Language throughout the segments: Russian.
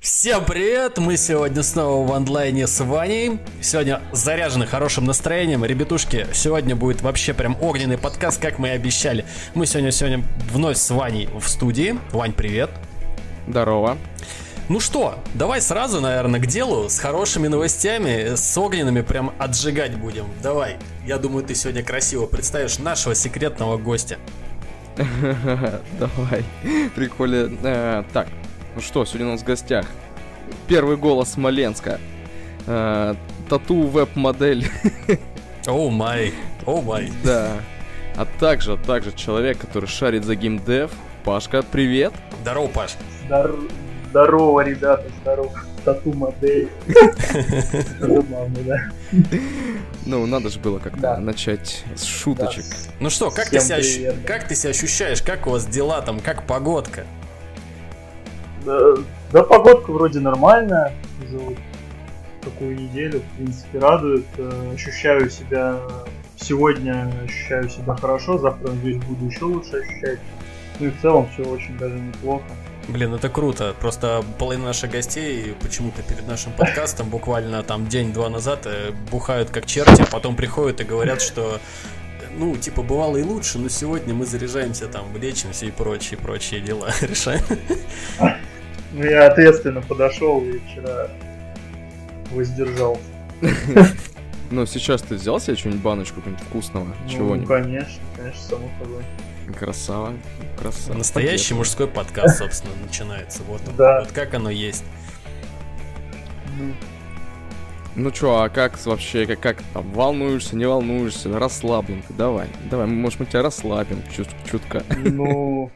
Всем привет! Мы сегодня снова в онлайне с Ваней. Сегодня заряжены хорошим настроением. Ребятушки, сегодня будет вообще прям огненный подкаст, как мы и обещали. Мы сегодня сегодня вновь с Ваней в студии. Вань, привет. Здорово. Ну что, давай сразу, наверное, к делу, с хорошими новостями, с огненными прям отжигать будем. Давай, я думаю, ты сегодня красиво представишь нашего секретного гостя. Давай, прикольно. Э, так, ну что, сегодня у нас в гостях первый голос Смоленска. Э, тату веб-модель. Оу май, оу май. Да. А также, а также человек, который шарит за геймдев. Пашка, привет. Здорово, Паш. Здор... Здорово, ребята, здорово. Тату модель. Забавно, да. Ну, надо же было как-то Да. начать с шуточек. Ну что, как ты, себя, как ты себя ощущаешь? Как у вас дела там? Как погодка? Да, да, погодка вроде нормальная за вот такую неделю, в принципе, радует. Э, Ощущаю себя сегодня ощущаю себя хорошо, завтра, надеюсь, буду еще лучше ощущать. Ну и в целом все очень даже неплохо. Блин, это круто. Просто половина наших гостей почему-то перед нашим подкастом буквально там день-два назад э, бухают как черти, а потом приходят и говорят, что ну, типа, бывало и лучше, но сегодня мы заряжаемся там, лечимся и прочие, прочие дела решаем. Ну я ответственно подошел и вчера воздержался. Ну, сейчас ты взял себе что-нибудь баночку какого-нибудь вкусного? Ну, Чего-нибудь? конечно, конечно, само собой. Красава. Красава. Настоящий Поддерживаю. мужской подкаст, собственно, начинается. Вот, он. Да. вот как оно есть. Ну, Ну чё, а как вообще, как, как там, волнуешься, не волнуешься, расслаблен ты, давай, давай, может мы тебя расслабим чуть, чутка. Ну,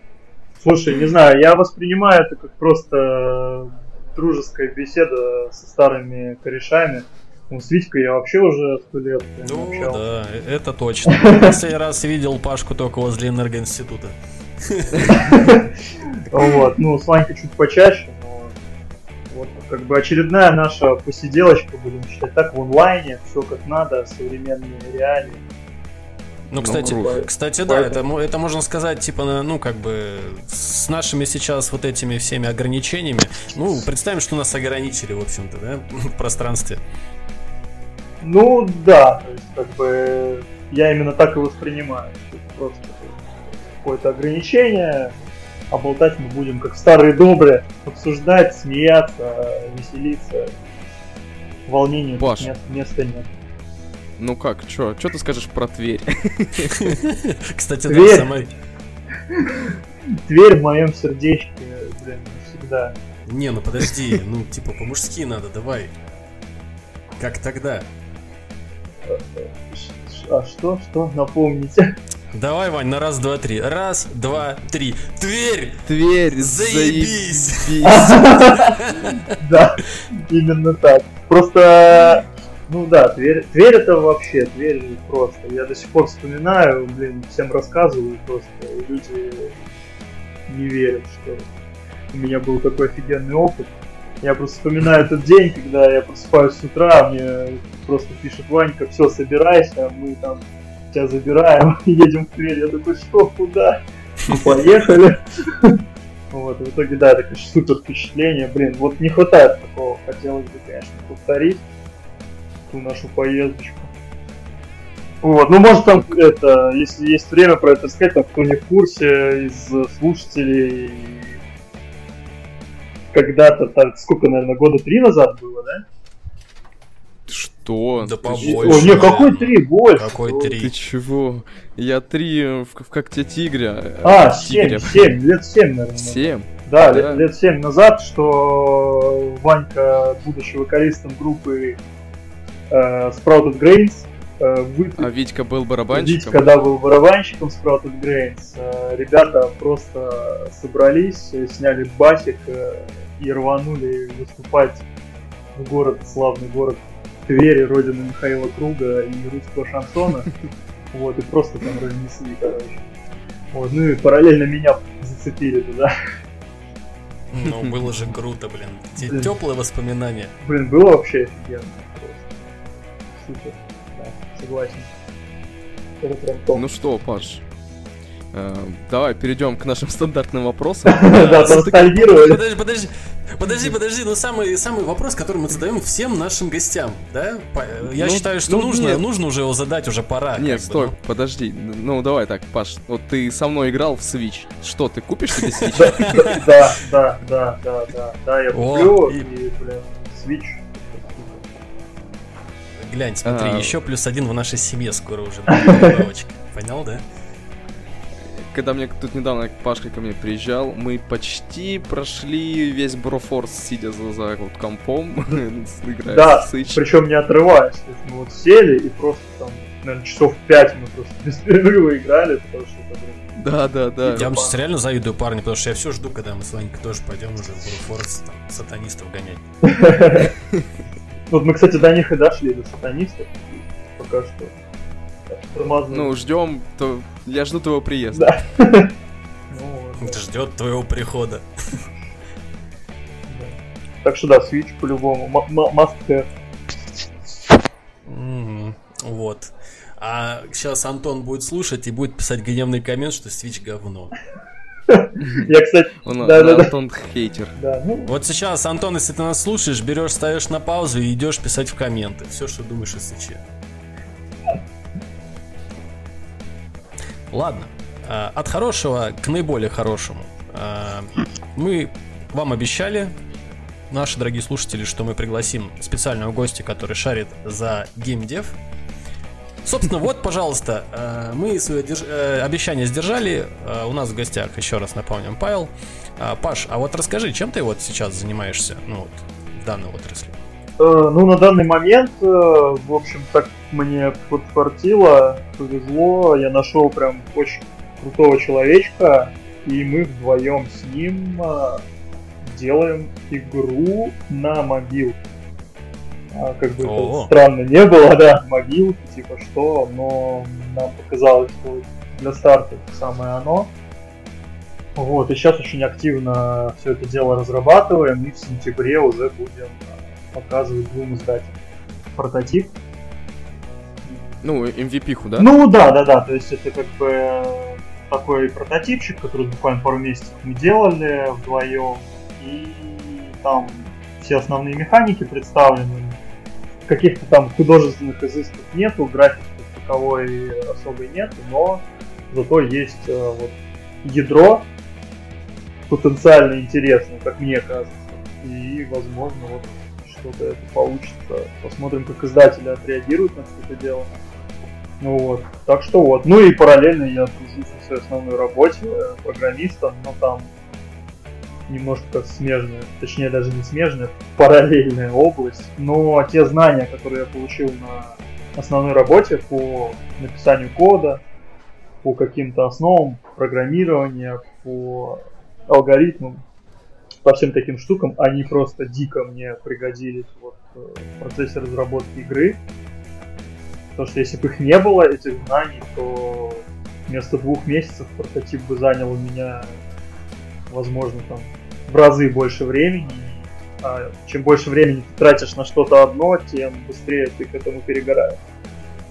слушай, не знаю, я воспринимаю это как просто дружеская беседа со старыми корешами. Ну, с Витькой я вообще уже сто лет не Ну, общался. да, э- это точно. Последний раз видел Пашку только возле энергоинститута. Вот, ну, с Ванькой чуть почаще, но вот как бы очередная наша посиделочка, будем считать так, в онлайне, все как надо, современные реалии. Ну, Ну, кстати, круто. кстати, да, Поэтому- это, это можно сказать, типа, на- ну, как бы, с нашими сейчас вот этими всеми ограничениями, ну, представим, что нас ограничили, в общем-то, да, в пространстве. Ну, да, то есть, как бы, я именно так и воспринимаю. Просто какое-то ограничение, а болтать мы будем как старые добрые, обсуждать, смеяться, веселиться. Волнению Паш. мест- места нет. Ну как, чё, чё ты скажешь про Тверь? Кстати, да, Тверь. самое... Тверь в моем сердечке, блин, всегда. Не, ну подожди, ну, типа, по-мужски надо, давай. Как тогда? А что, что, напомните? Давай, Вань, на раз, два, три. Раз, два, три. Тверь! Тверь, Заебись! Да, именно так. Просто, ну да, Тверь, Тверь это вообще, Тверь просто. Я до сих пор вспоминаю, блин, всем рассказываю просто, люди не верят, что у меня был такой офигенный опыт. Я просто вспоминаю этот день, когда я просыпаюсь с утра, мне просто пишет Ванька, все, собирайся, мы там тебя забираем, едем в Тверь. Я такой, что, куда? Поехали. Вот, в итоге, да, это, конечно, супер впечатление. Блин, вот не хватает такого. Хотелось бы, конечно, повторить ту нашу поездочку. Вот, ну, может, там, это, если есть время про это сказать, там, кто не в курсе из слушателей, когда-то, так, сколько, наверное, года три назад было, да? Что? Да Ты побольше. О, не, какой три, больше. Какой три? Ты чего? Я три в, в когте тигря. А, э, семь, тигря. семь, лет семь, наверное. Семь? Да, Да. лет, лет 7 назад, что Ванька, будучи вокалистом группы э, Sprouted Grains, э, вы- А Витька был барабанщиком? Витька, да, был барабанщиком Sprouted Grains. Э, ребята просто собрались, э, сняли басик и рванули выступать в город, славный город Твери, родина Михаила Круга и русского шансона. Вот, и просто там разнесли, короче. Вот, ну и параллельно меня зацепили туда. Ну, было же круто, блин. Блин. Теплые воспоминания. Блин, было вообще офигенно. Просто. Супер. Согласен. Это прям топ. Ну что, Паш, Э, давай перейдем к нашим стандартным вопросам. Да, поностальгировали. Подожди, подожди, подожди, подожди, ну самый, самый вопрос, который мы задаем всем нашим гостям, да? По- Я Ну, считаю, что ну, нужно, нужно уже его задать, уже пора. Нет, стой, ну. подожди. Ну, давай так, Паш, вот ты со мной играл в Switch. Что, ты купишь себе Switch? Да, да, да, да, да, да, я куплю, и- и, блин, Switch. Глянь, смотри, А. еще плюс один в нашей семье скоро уже. Понял, да? Когда мне тут недавно Пашка ко мне приезжал, мы почти прошли весь Брофорс, сидя за, за вот компом, играя Да, причем не отрываясь. То есть мы вот сели и просто там, наверное, часов пять мы просто без перерыва играли, потому что это, Да, да, да. Я вам сейчас реально завидую, парни, потому что я все жду, когда мы с Ванькой тоже пойдем уже в Бруфорс там, сатанистов гонять. Вот мы, кстати, до них и дошли, до сатанистов. и Пока что. так, тормознули. Ну, ждем, то я жду твоего приезда. Да. Ну, Ждет твоего прихода. да. Так что да, Switch по-любому. Must have. Вот. А сейчас Антон будет слушать и будет писать гневный коммент, что Switch говно. Я, кстати, Он, Да, да, да. Антон хейтер. да, ну, Вот сейчас, Антон, если ты нас слушаешь, берешь, ставишь на паузу и идешь писать в комменты. Все, что думаешь о Switch. Ладно. А, От хорошего к наиболее хорошему. А, Мы вам обещали, наши дорогие слушатели, что мы пригласим специального гостя, который шарит за геймдев. Собственно, вот, пожалуйста, э, мы свое э, обещание сдержали. Э, У нас в гостях, еще раз напомним, Павел. Паш, а вот расскажи, чем ты вот сейчас занимаешься, ну вот, в данной отрасли? Ну, на данный момент, в общем, так мне подфартило, повезло, я нашел прям очень крутого человечка, и мы вдвоем с ним делаем игру на мобилке. А, как бы это странно не было, да, мобилки, типа что, но нам показалось, что для старта это самое оно. Вот, и сейчас очень активно все это дело разрабатываем, и в сентябре уже будем э, показывать двум издателям прототип. Ну, MVP-ху, да? Ну да, да, да, то есть это как бы такой прототипчик, который буквально пару месяцев мы делали вдвоем, и там все основные механики представлены, каких-то там художественных изысков нету, графики таковой особой нет, но зато есть э, вот ядро потенциально интересное, как мне кажется, и возможно вот что-то это получится. Посмотрим, как издатели отреагируют на все это дело. Ну вот, так что вот. Ну и параллельно я тружусь на своей основной работе э, программистом, но там немножко смежная, точнее даже не смежная, параллельная область. Но те знания, которые я получил на основной работе по написанию кода, по каким-то основам программирования, по алгоритмам, по всем таким штукам, они просто дико мне пригодились вот, э, в процессе разработки игры. Потому что если бы их не было, этих знаний, то вместо двух месяцев прототип бы занял у меня, возможно, там в разы больше времени. А чем больше времени ты тратишь на что-то одно, тем быстрее ты к этому перегораешь.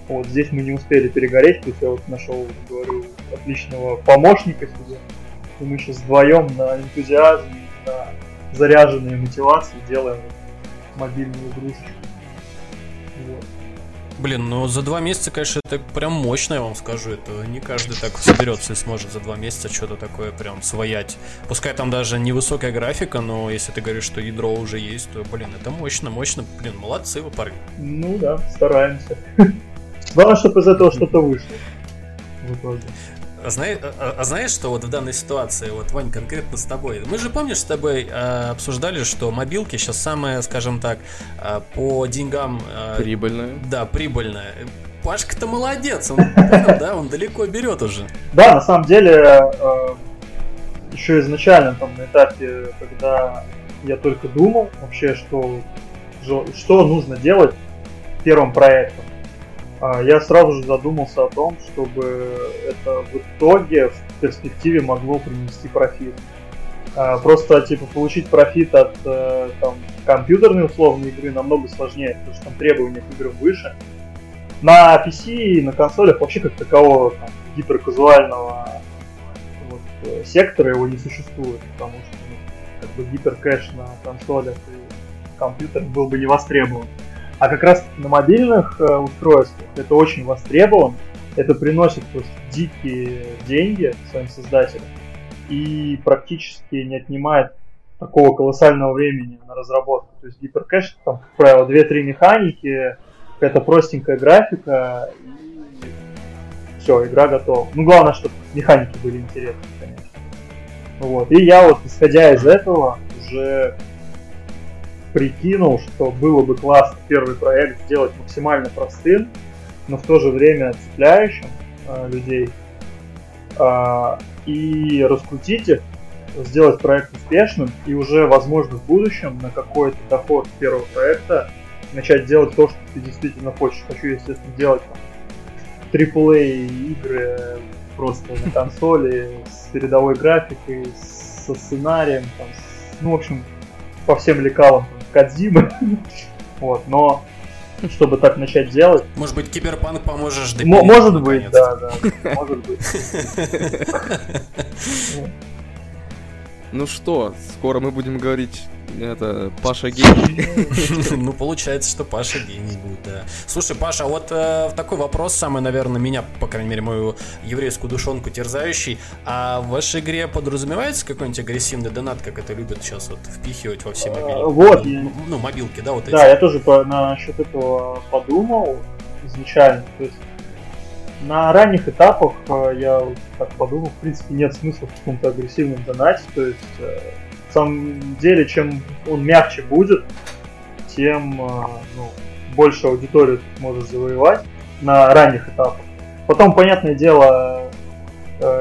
Вот здесь мы не успели перегореть, то есть я вот нашел, говорю, отличного помощника себе. И мы сейчас вдвоем на энтузиазме, на заряженной мотивации делаем мобильную игрушечку. Блин, ну за два месяца, конечно, это прям мощно, я вам скажу. Это не каждый так соберется и сможет за два месяца что-то такое прям своять. Пускай там даже невысокая графика, но если ты говоришь, что ядро уже есть, то, блин, это мощно, мощно. Блин, молодцы вы, парни. Ну да, стараемся. Главное, чтобы из этого что-то вышло. В итоге. А, а- а знаешь, что вот в данной ситуации, вот, Вань, конкретно с тобой, мы же, помнишь, с тобой э, обсуждали, что мобилки сейчас самое, скажем так, э, по деньгам... э, Прибыльная. Да, прибыльная. Пашка-то молодец, он, понял, да, он далеко берет уже. Да, на самом деле, э, еще изначально там на этапе, когда я только думал вообще, что, что нужно делать первым проектом, а, я сразу же задумался о том, чтобы это в итоге в перспективе могло принести профит. А, Просто типа получить профит от э, там, компьютерной условной игры намного сложнее, потому что там требования к играм выше. На PC и на консолях вообще как такового там, гиперказуального э, сектора его не существует, потому что ну, как бы гиперкэш на консолях и компьютерах был бы не востребован. А как раз на мобильных э, устройствах это очень востребован, это приносит просто дикие деньги своим создателям и практически не отнимает такого колоссального времени на разработку. То есть гиперкэш, там, как правило, 2-3 механики, какая-то простенькая графика, и все, игра готова. Ну, главное, чтобы механики были интересны, конечно. Вот. И я вот, исходя из этого, уже прикинул, что было бы классно первый проект сделать максимально простым, но в то же время цепляющим э, людей, э, и раскрутить их сделать проект успешным и уже, возможно, в будущем на какой-то доход первого проекта начать делать то, что ты действительно хочешь. Хочу, естественно, делать там, AAA игры просто на консоли с передовой графикой, со сценарием, там, с, ну, в общем, по всем лекалам Кадзимы. вот, но чтобы так начать делать. Может быть, киберпанк поможешь допилить? Может быть, да, да. Может быть. Ну что, скоро мы будем говорить это Паша гений. Ну, получается, что Паша гений будет, да. Слушай, Паша, а вот э, такой вопрос, самый, наверное, меня, по крайней мере, мою еврейскую душонку терзающий. А в вашей игре подразумевается какой-нибудь агрессивный донат, как это любят сейчас вот впихивать во все мобильники? Вот. Ну, ну, мобилки, да, вот эти. Да, я тоже насчет этого подумал изначально. То есть на ранних этапах э, я так подумал, в принципе, нет смысла в каком-то агрессивном донате. То есть, э, в самом деле, чем он мягче будет, тем э, ну, больше аудиторию ты можешь завоевать на ранних этапах. Потом, понятное дело,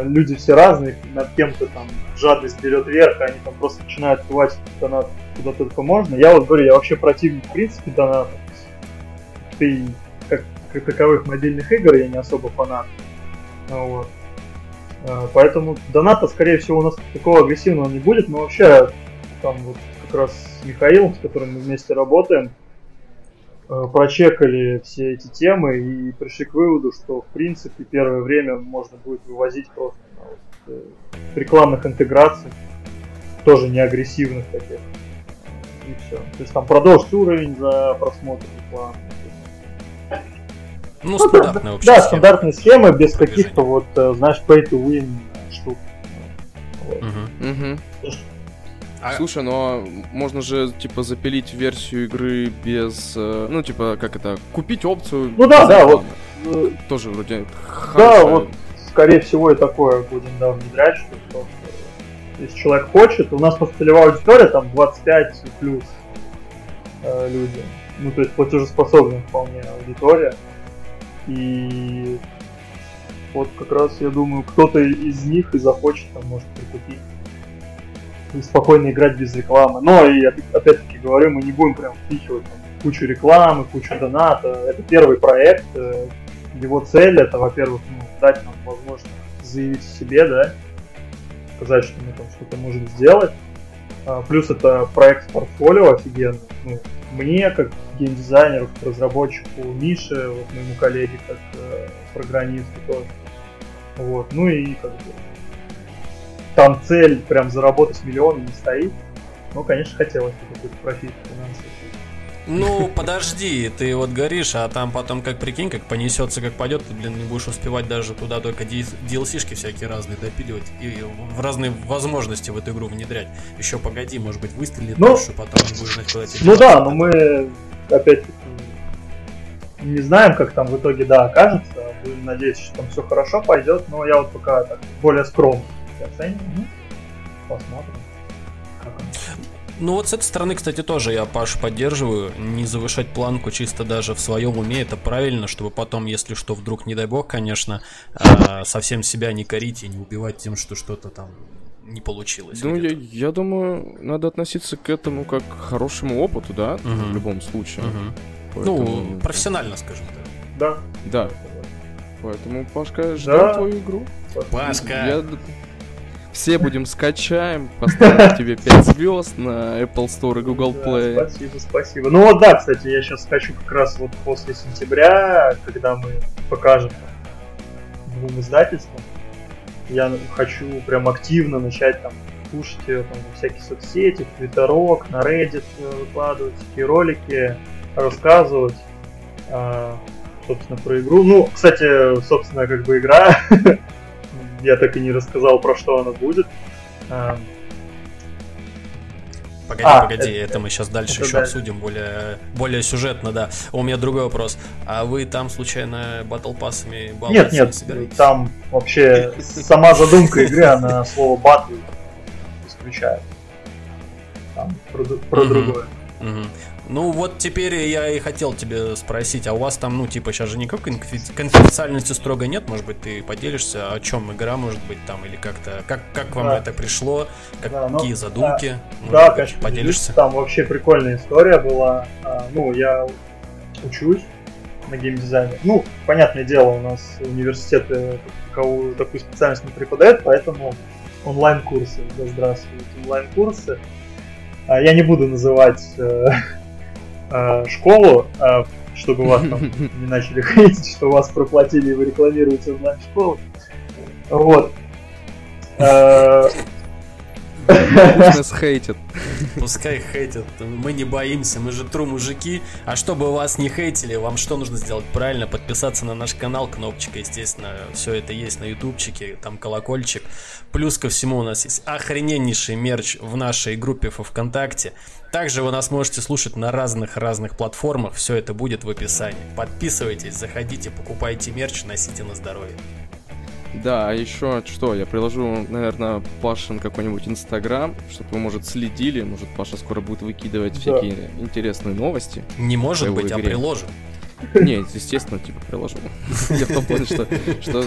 люди все разные, над кем-то там жадность берет вверх, а они там просто начинают платить донат куда только можно. Я вот говорю, я вообще противник в принципе доната. Ты как таковых мобильных игр я не особо фанат. Вот. А, поэтому доната, скорее всего, у нас такого агрессивного не будет, но вообще там вот как раз с Михаилом, с которым мы вместе работаем, а, прочекали все эти темы и пришли к выводу, что в принципе первое время можно будет вывозить просто на вот, э, рекламных интеграций, тоже не агрессивных таких. И все. То есть там продолжить уровень за просмотр рекламы. Ну, ну стандартная общая Да, схема. стандартная схема, без каких-то вот, э, знаешь, pay to win штук. Угу. Угу. А... Слушай, но можно же, типа, запилить версию игры без... Э, ну, типа, как это, купить опцию... Ну да, да, вот... Тоже вроде Да, вот, скорее всего, и такое будем, да, внедрять, что просто, если человек хочет, у нас просто целевая аудитория, там, 25 плюс э, люди. Ну, то есть платежеспособная вполне аудитория. И вот как раз я думаю, кто-то из них и захочет там, может, прикупить. И спокойно играть без рекламы. Но и опять-таки говорю, мы не будем прям впихивать там, кучу рекламы, кучу доната. Это первый проект. Э, его цель это, во-первых, ну, дать нам возможность заявить о себе, да, сказать, что мы там что-то можем сделать. А, плюс это проект портфолио офигенный. Ну, мне, как геймдизайнеру, как разработчику, Мише, вот моему коллеге, как э, программисту тоже. Вот. Ну и как бы там цель прям заработать миллион не стоит. Но, конечно, хотелось бы какой-то профит финансовый. Ну, подожди, ты вот говоришь, а там потом, как прикинь, как понесется, как пойдет, ты, блин, не будешь успевать даже туда только DLC-шки всякие разные допиливать и в разные возможности в эту игру внедрять. Еще погоди, может быть, выстрелит ну, дальше, потом не будешь знать, куда тебе Ну да, но мы, опять-таки, не знаем, как там в итоге, да, окажется. Будем надеяться, что там все хорошо пойдет, но я вот пока так более скромно оцениваю. Посмотрим. Ну вот с этой стороны, кстати, тоже я Паш поддерживаю. Не завышать планку чисто даже в своем уме, это правильно, чтобы потом, если что, вдруг, не дай бог, конечно, э, совсем себя не корить и не убивать тем, что что-то там не получилось. Ну, я, я думаю, надо относиться к этому как к хорошему опыту, да, угу. в любом случае. Угу. Поэтому... Ну, профессионально, скажем так. Да. Да. Поэтому, Пашка, ждем да. твою игру. Пашка! Я все будем скачаем, поставим тебе 5 звезд на Apple Store и Google Play. Да, спасибо, спасибо. Ну вот да, кстати, я сейчас скачу как раз вот после сентября, когда мы покажем двум издательствам. я хочу прям активно начать там кушать ее там, во всякие соцсети, в Твиттерок, на Reddit э, выкладывать такие ролики, рассказывать, э, собственно, про игру. Ну, кстати, собственно, как бы игра, я так и не рассказал, про что она будет. Э, Погоди, а, погоди, это, это мы сейчас дальше это еще да. обсудим более, более сюжетно, да. У меня другой вопрос. А вы там случайно батл пассами Нет, нет, собираетесь? там вообще сама задумка игры, она слово батл исключает. Там про, про другое. Ну вот теперь я и хотел тебе спросить, а у вас там, ну, типа, сейчас же никакой конфиденциальности строго нет, может быть, ты поделишься, о чем игра может быть там, или как-то, как, как вам да. это пришло, да, какие ну, задумки, да, да конечно, поделишься? Там вообще прикольная история была, а, ну, я учусь на геймдизайне, ну, понятное дело, у нас университеты такую, такую специальность не преподают, поэтому онлайн-курсы, да здравствуйте, онлайн-курсы, я не буду называть э, э, школу, э, чтобы вас там не начали хейтить, что вас проплатили и вы рекламируете онлайн-школу. Вот. Пусть нас хейтят. Пускай хейтят. Мы не боимся, мы же тру мужики. А чтобы вас не хейтили, вам что нужно сделать? Правильно, подписаться на наш канал, кнопочка, естественно, все это есть на ютубчике, там колокольчик. Плюс ко всему у нас есть охрененнейший мерч в нашей группе во ВКонтакте. Также вы нас можете слушать на разных-разных платформах, все это будет в описании. Подписывайтесь, заходите, покупайте мерч, носите на здоровье. Да, а еще что, я приложу, наверное, Пашин какой-нибудь Инстаграм, чтобы вы, может, следили, может, Паша скоро будет выкидывать да. всякие интересные новости. Не может быть, а игре. а приложим. Нет, естественно, типа приложу. Я в том плане, что, что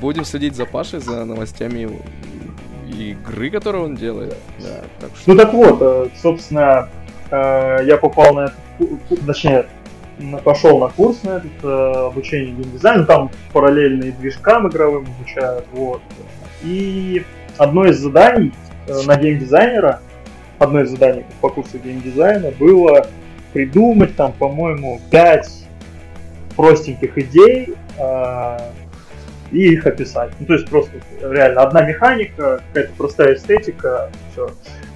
будем следить за Пашей, за новостями игры, которую он делает. Да, так что... Ну так вот, э, собственно, э, я попал на точнее, пошел на курс на этот э, обучение геймдизайну, там параллельные движкам игровым обучают, вот. И одно из заданий э, на геймдизайнера, одно из заданий по курсу геймдизайна было придумать там, по-моему, пять простеньких идей э, и их описать. Ну, то есть просто реально одна механика, какая-то простая эстетика, все.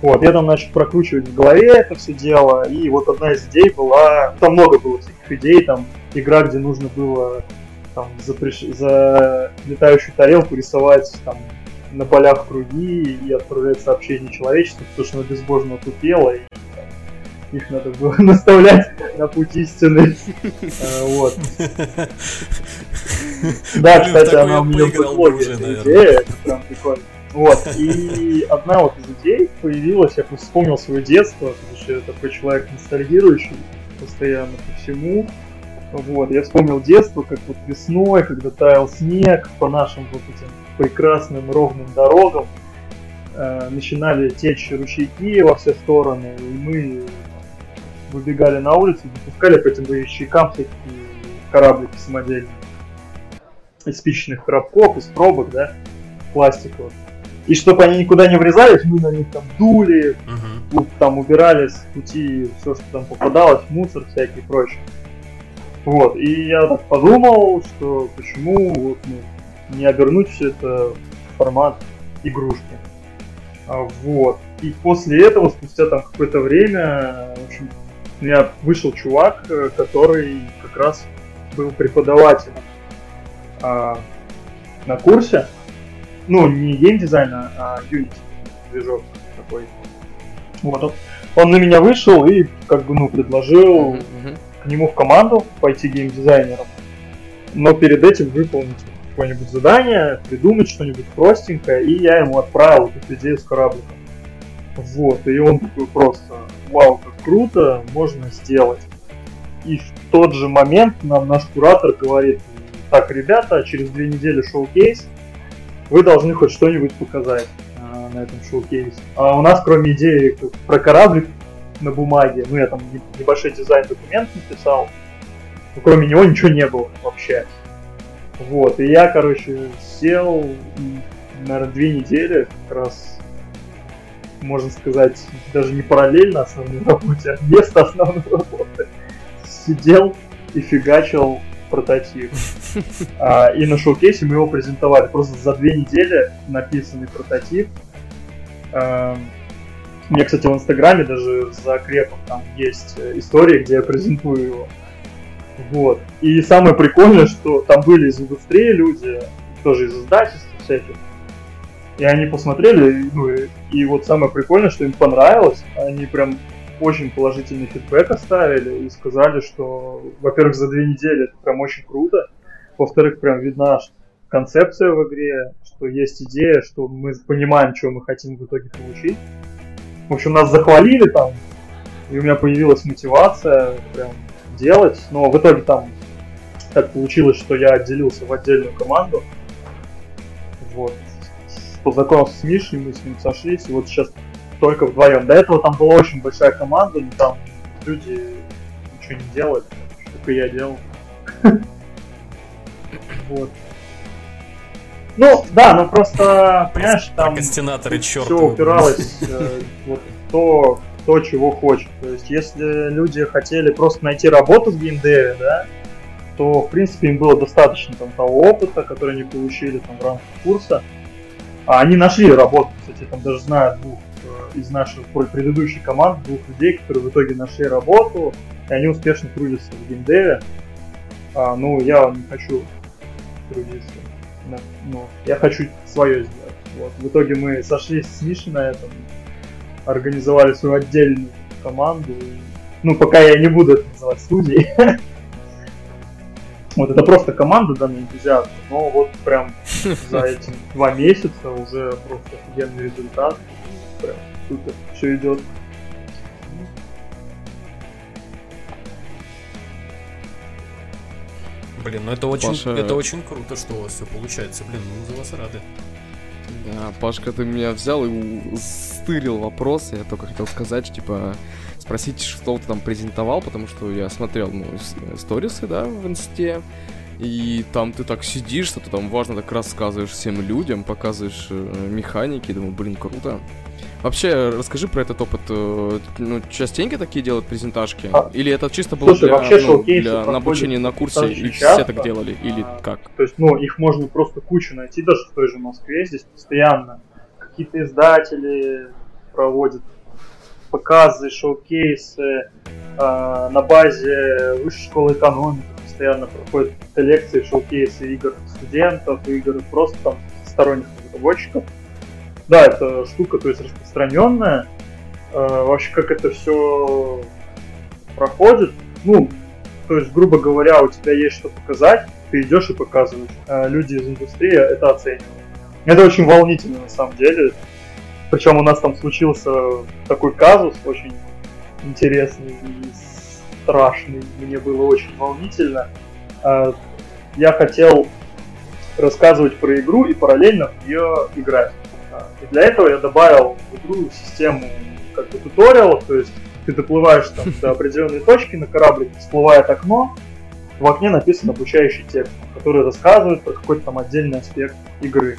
Вот, я там начал прокручивать в голове это все дело, и вот одна из идей была, там много было всяких идей, там игра, где нужно было там, за, приш... за летающую тарелку рисовать там, на полях круги и отправлять сообщение человечеству, потому что она безбожно тупела, и там, их надо было наставлять на путь истины. А, вот. Да, кстати, она у меня в идея, это прям прикольно. Вот, и одна вот из идей появилась, я вспомнил свое детство, потому что я такой человек ностальгирующий постоянно по всему. Вот, я вспомнил детство, как вот весной, когда таял снег по нашим вот этим прекрасным ровным дорогам, э, начинали течь ручейки во все стороны, и мы выбегали на улицу, запускали по этим ручейкам всякие кораблики самодельные из спичечных коробков, из пробок, да, пластиковых. И чтобы они никуда не врезались, мы на них там дули, uh-huh. там убирали с пути все, что там попадалось, мусор всякий и прочее. Вот, и я так подумал, что почему вот, ну, не обернуть все это в формат игрушки. А, вот. И после этого, спустя там какое-то время, в общем, у меня вышел чувак, э, который как раз был преподавателем а, на курсе ну, не геймдизайна, а Unity движок такой. Вот он, он на меня вышел и как бы ну предложил uh-huh, к нему в команду пойти геймдизайнером, но перед этим выполнить какое-нибудь задание, придумать что-нибудь простенькое, и я ему отправил эту идею с корабликом. Вот, и он такой просто, вау, как круто, можно сделать. И в тот же момент нам наш куратор говорит, так, ребята, через две недели шоу-кейс, вы должны хоть что-нибудь показать а, на этом шоу-кейсе. А у нас, кроме идеи про кораблик на бумаге, ну я там небольшой дизайн-документ написал, но кроме него ничего не было вообще. Вот, и я, короче, сел, наверное, две недели как раз, можно сказать, даже не параллельно основной работе, а вместо основной работы, сидел и фигачил прототип. А, и на шоу-кейсе мы его презентовали. Просто за две недели написанный прототип. А, у меня, кстати, в Инстаграме даже за крепом там есть э, история, где я презентую его. Вот. И самое прикольное, что там были из индустрии люди, тоже из издательств всяких. И они посмотрели, ну, и, и вот самое прикольное, что им понравилось, они прям очень положительный фидбэк оставили и сказали, что, во-первых, за две недели это прям очень круто, во-вторых, прям видна концепция в игре, что есть идея, что мы понимаем, что мы хотим в итоге получить. В общем, нас захвалили там, и у меня появилась мотивация прям делать, но в итоге там так получилось, что я отделился в отдельную команду. Вот. Познакомился с Мишей, мы с ним сошлись, и вот сейчас только вдвоем. До этого там была очень большая команда, но там люди ничего не делали, только я делал. Вот. Ну, да, ну просто, понимаешь, там все упиралось э, вот, то, то, чего хочет. То есть, если люди хотели просто найти работу в геймдеве, да, то, в принципе, им было достаточно там того опыта, который они получили там в рамках курса. А они нашли работу, кстати, там даже знаю двух из наших предыдущих команд, двух людей, которые в итоге нашли работу, и они успешно трудятся в геймдеве. А, ну, я не хочу трудиться ну, я хочу свое сделать. Вот. В итоге мы сошлись с Мишей на этом, организовали свою отдельную команду. Ну, пока я не буду это называть студией. Вот это просто команда данный энтузиаст, но вот прям за эти два месяца уже просто офигенный результат. Прям супер, все идет. Блин, ну это очень, Паша... это очень круто, что у вас все получается. Блин, мы за вас рады. Да, Пашка, ты меня взял и стырил вопрос. Я только хотел сказать, типа, спросить, что ты там презентовал, потому что я смотрел, ну, сторисы, да, в инсте. И там ты так сидишь, что ты там важно так рассказываешь всем людям, показываешь э, механики, думаю, блин, круто. Вообще, расскажи про этот опыт. Э, ну, частенько такие делают презентажки? А, Или это чисто было слушай, для, вообще ну, для на обучения на курсе, и часто, все так делали? Или а, как? То есть, ну, их можно просто кучу найти, даже в той же Москве, здесь постоянно. Какие-то издатели проводят показы, шоу-кейсы, э, на базе высшей школы экономики постоянно проходят лекции, шоу-кейсы игр студентов, игр просто там сторонних разработчиков да, это штука, то есть распространенная. Э, вообще, как это все проходит, ну, то есть, грубо говоря, у тебя есть что показать, ты идешь и показываешь. Э, люди из индустрии это оценивают. Это очень волнительно на самом деле. Причем у нас там случился такой казус очень интересный и страшный. Мне было очень волнительно. Э, я хотел рассказывать про игру и параллельно в нее играть. И для этого я добавил в игру систему как бы туториалов, то есть ты доплываешь там до определенной точки на кораблике, всплывает окно, в окне написан обучающий текст, который рассказывает про какой-то там отдельный аспект игры.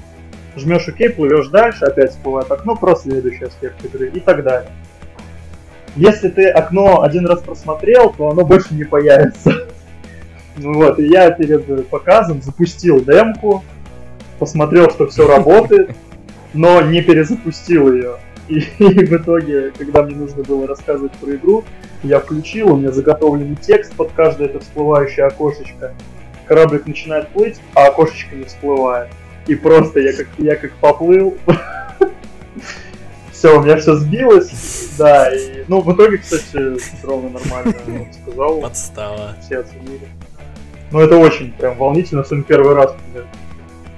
Жмешь ОК, плывешь дальше, опять всплывает окно про следующий аспект игры и так далее. Если ты окно один раз просмотрел, то оно больше не появится. Ну вот, и я перед показом запустил демку, посмотрел, что все работает, но не перезапустил ее. И, и в итоге, когда мне нужно было рассказывать про игру, я включил, у меня заготовленный текст под каждое это всплывающее окошечко. Кораблик начинает плыть, а окошечко не всплывает. И просто я как, я как поплыл. Все, у меня все сбилось. Да, и. Ну, в итоге, кстати, ровно нормально сказал. Подстава. Все оценили. Ну, это очень прям волнительно, особенно первый раз, когда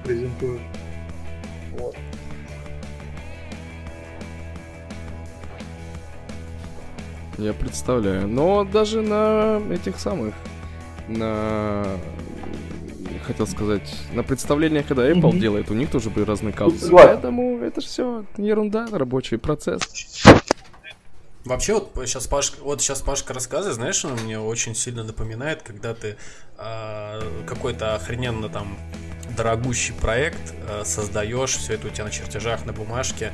презентую. Я представляю. Но даже на этих самых, на хотел сказать, на представлениях, когда Apple mm-hmm. делает, у них тоже были разные казусы. Поэтому это же все ерунда, рабочий процесс. Вообще, вот сейчас, Паш, вот сейчас Пашка рассказывает, знаешь, он мне очень сильно напоминает, когда ты э, какой-то охрененно там дорогущий проект э, создаешь, все это у тебя на чертежах, на бумажке,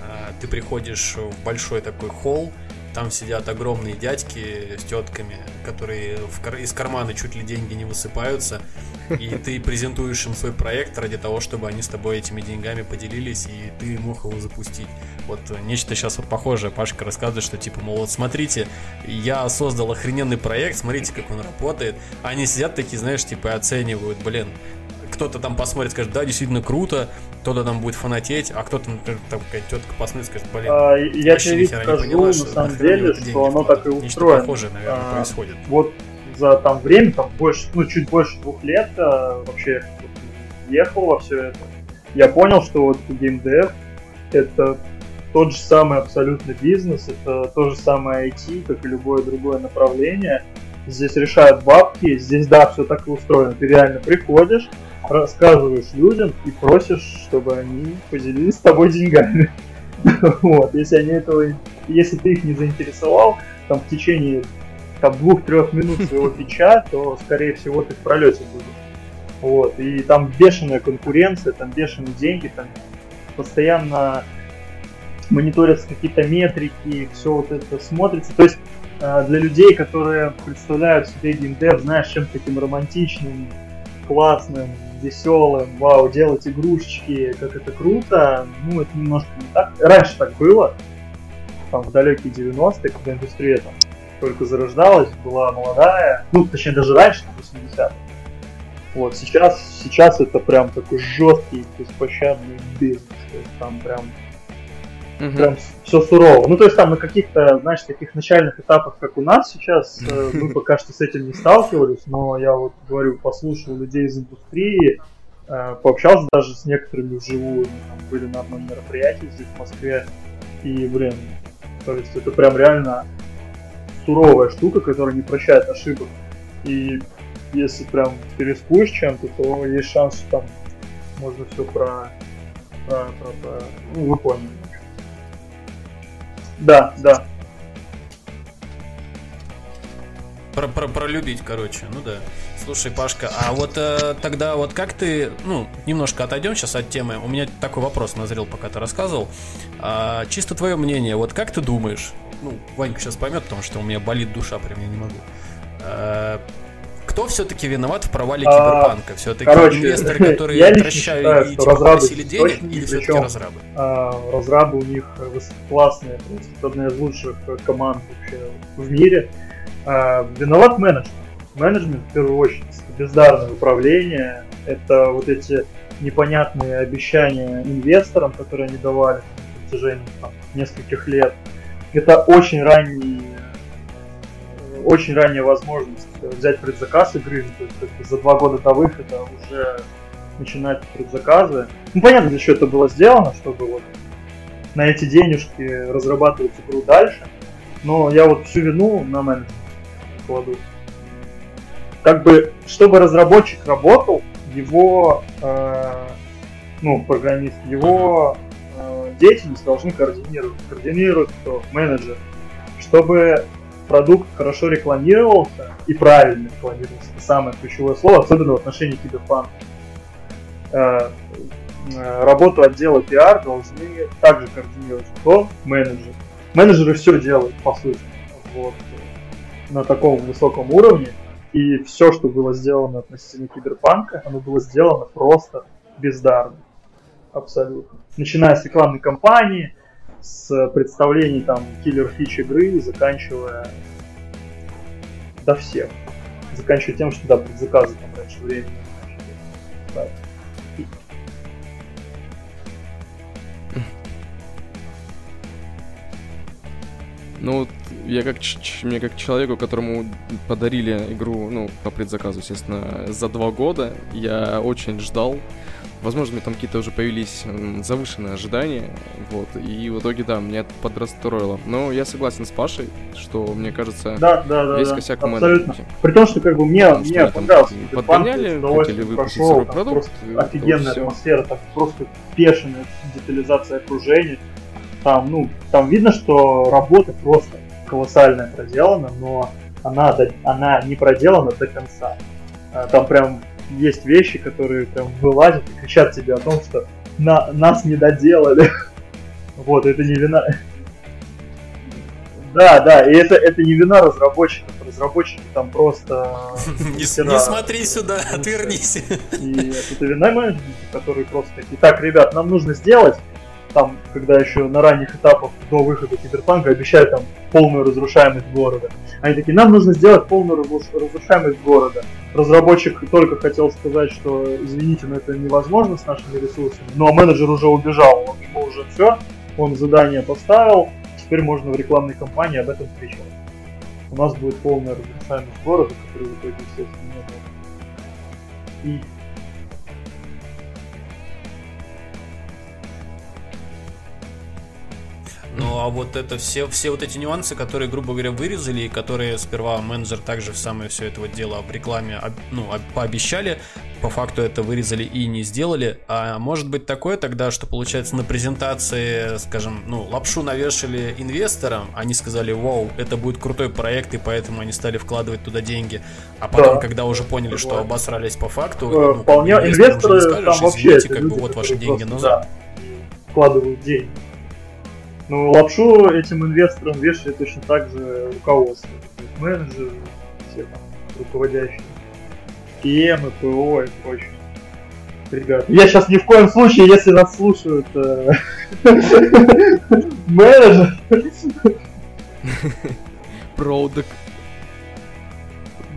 э, ты приходишь в большой такой холл, там сидят огромные дядьки с тетками, которые в, из кармана чуть ли деньги не высыпаются, и ты презентуешь им свой проект ради того, чтобы они с тобой этими деньгами поделились, и ты мог его запустить. Вот нечто сейчас вот похожее. Пашка рассказывает, что типа, мол, вот смотрите, я создал охрененный проект, смотрите, как он работает. Они сидят такие, знаешь, типа, оценивают, блин, кто-то там посмотрит, скажет, да, действительно круто, кто-то там будет фанатеть, а кто-то, например, там какая-то тетка посмотрит, скажет, блин, а, я тебе скажу, поняла, на самом деле, что оно так и устроено. похожее, наверное, а, происходит. Вот за там время, там больше, ну, чуть больше двух лет а, вообще ехал во все это, я понял, что вот геймдев это тот же самый абсолютно бизнес, это то же самое IT, как и любое другое направление. Здесь решают бабки, здесь, да, все так и устроено. Ты реально приходишь, рассказываешь людям и просишь, чтобы они поделились с тобой деньгами. Вот, если они этого, если ты их не заинтересовал, там в течение там двух-трех минут своего пича, то скорее всего ты в пролете будешь. Вот, и там бешеная конкуренция, там бешеные деньги, там постоянно мониторятся какие-то метрики, все вот это смотрится. То есть э, для людей, которые представляют себе геймдев, знаешь, чем-то таким романтичным, классным, веселым, вау, делать игрушечки, как это круто, ну, это немножко не так. Раньше так было, там, в далекие 90-е, когда индустрия там только зарождалась, была молодая, ну, точнее, даже раньше, на 80-х. Вот, сейчас, сейчас это прям такой жесткий, беспощадный бизнес, то есть там прям Угу. Прям все сурово. Ну, то есть там на каких-то, знаешь, таких начальных этапах, как у нас сейчас, э, мы пока что с этим не сталкивались, но я вот говорю, послушал людей из индустрии, э, пообщался даже с некоторыми вживую, там были на одном мероприятии здесь в Москве, и, блин, то есть это прям реально суровая штука, которая не прощает ошибок. И если прям переспуешь чем-то, то есть шанс, что там можно все про, про, про, про ну, вы. Да, да. Про, про, пролюбить, короче, ну да. Слушай, Пашка, а вот э, тогда вот как ты, ну, немножко отойдем сейчас от темы. У меня такой вопрос назрел, пока ты рассказывал. А, чисто твое мнение, вот как ты думаешь, ну, Ванька сейчас поймет, потому что у меня болит душа, прям я не могу. А, кто все-таки виноват в провале а, киберпанка? Все-таки инвесторы, которые тращают и типа, попросили денег, или все-таки разрабы? А, разрабы у них классные, это одна из лучших команд вообще в мире. А, виноват менеджмент. Менеджмент в первую очередь, бездарное управление, это вот эти непонятные обещания инвесторам, которые они давали на протяжении там, нескольких лет. Это очень ранний очень ранняя возможность взять предзаказ игры, то есть за два года до выхода уже начинать предзаказы. Ну, понятно, для чего это было сделано, чтобы вот на эти денежки разрабатывать игру дальше. Но я вот всю вину на менеджмент кладу. Как бы, чтобы разработчик работал, его, э, ну, программист, его деятельность должны координировать. Координирует кто? Менеджер. Чтобы продукт хорошо рекламировался и правильно рекламировался, это самое ключевое слово, особенно в отношении киберпанка. Э, э, работу отдела пиар должны также координировать кто? Менеджер. Менеджеры все делают, по сути, вот, на таком высоком уровне. И все, что было сделано относительно киберпанка, оно было сделано просто бездарно. Абсолютно. Начиная с рекламной кампании, с представлений там киллер фич игры, заканчивая до всех. Заканчивая тем, что да, предзаказы там раньше времени. Ну, я как мне как человеку, которому подарили игру, ну, по предзаказу, естественно, за два года, я очень ждал Возможно, мне там какие-то уже появились завышенные ожидания, вот, и в итоге, да, меня это подрастроило. Но я согласен с Пашей, что, мне кажется, да, да, да, весь да, косяк абсолютно. При том, что, как бы, мне, Потому мне понравился. Подгоняли, хотели выпустить прошел, продукт. Просто офигенная атмосфера, так просто бешеная детализация окружения. Там, ну, там видно, что работа просто колоссальная проделана, но она, она не проделана до конца. А, там прям есть вещи, которые прям вылазят и кричат тебе о том, что на, нас не доделали. вот, это не вина. Да, да, и это, это не вина разработчиков. Разработчики там просто... Не, не смотри сюда, отвернись. И это вина менеджмента, которые просто такие, так, ребят, нам нужно сделать, там, когда еще на ранних этапах до выхода Киберпанка обещают там полную разрушаемость города. Они такие, нам нужно сделать полную разрушаемость города. Разработчик только хотел сказать, что извините, но это невозможно с нашими ресурсами, но менеджер уже убежал, он ему уже все, он задание поставил, теперь можно в рекламной кампании об этом кричать. У нас будет полная разрушаемость города, который в итоге, естественно, не было. И Ну а вот это все, все вот эти нюансы, которые, грубо говоря, вырезали, и которые сперва менеджер также в самое все это вот дело в рекламе ну, пообещали, по факту это вырезали и не сделали. А может быть такое тогда, что получается на презентации, скажем, ну, лапшу навешали инвесторам, они сказали, вау, это будет крутой проект, и поэтому они стали вкладывать туда деньги. А потом, да. когда уже поняли, что обосрались по факту, э, ну, вполне инвесторы скажешь, там вообще извините, как бы вот ваши деньги назад. Да, вкладывают деньги. Ну, лапшу этим инвесторам вешали точно так же руководство. Менеджеры, все там руководящие. PM, ПО и прочее. Ребят, я сейчас ни в коем случае, если нас слушают э, менеджер. Продукт.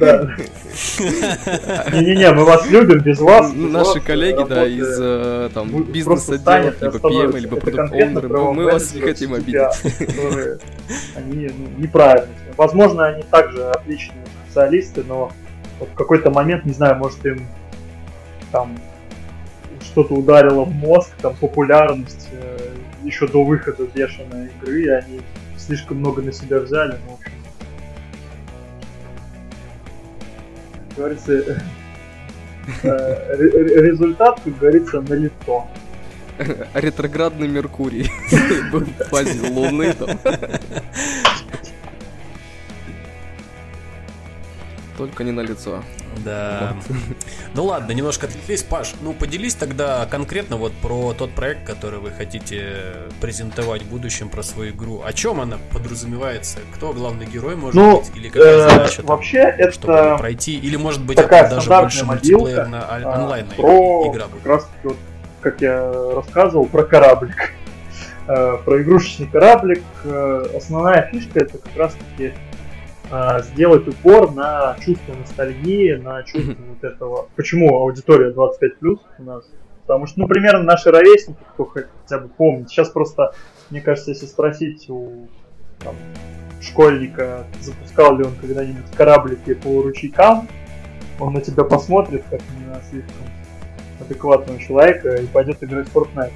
Не-не-не, мы вас любим, без вас. Наши коллеги, да, из э, там бизнес-отделов, либо PM, либо продукт мы вас не хотим обидеть. Они ну, неправильные. Возможно, они также отличные специалисты, но в какой-то момент, не знаю, может им там что-то ударило в мозг, там популярность э, еще до выхода бешеной игры, и они слишком много на себя взяли, ну, в общем, говорится, э, результат, как говорится, на лицо. Ретроградный Меркурий был в фазе Луны там. Только не на лицо. Да. Ну ладно, немножко отвлеклись. Паш, ну поделись тогда конкретно вот про тот проект, который вы хотите презентовать в будущем, про свою игру. О чем она подразумевается? Кто главный герой может ну, быть? Или какая э, задача вообще это чтобы пройти? Или может быть это даже больше мультиплеерная онлайнная про, игра будет? Как раз вот, как я рассказывал, про кораблик. Э, про игрушечный кораблик. Э, основная фишка это как раз таки а, сделать упор на чувство ностальгии, на чувство вот этого. Почему аудитория 25 плюс у нас? Потому что, ну, примерно наши ровесники, кто хотя бы помнит. Сейчас просто, мне кажется, если спросить у там, школьника, запускал ли он когда-нибудь кораблики по ручейкам, он на тебя посмотрит, как на слишком адекватного человека, и пойдет играть в Fortnite.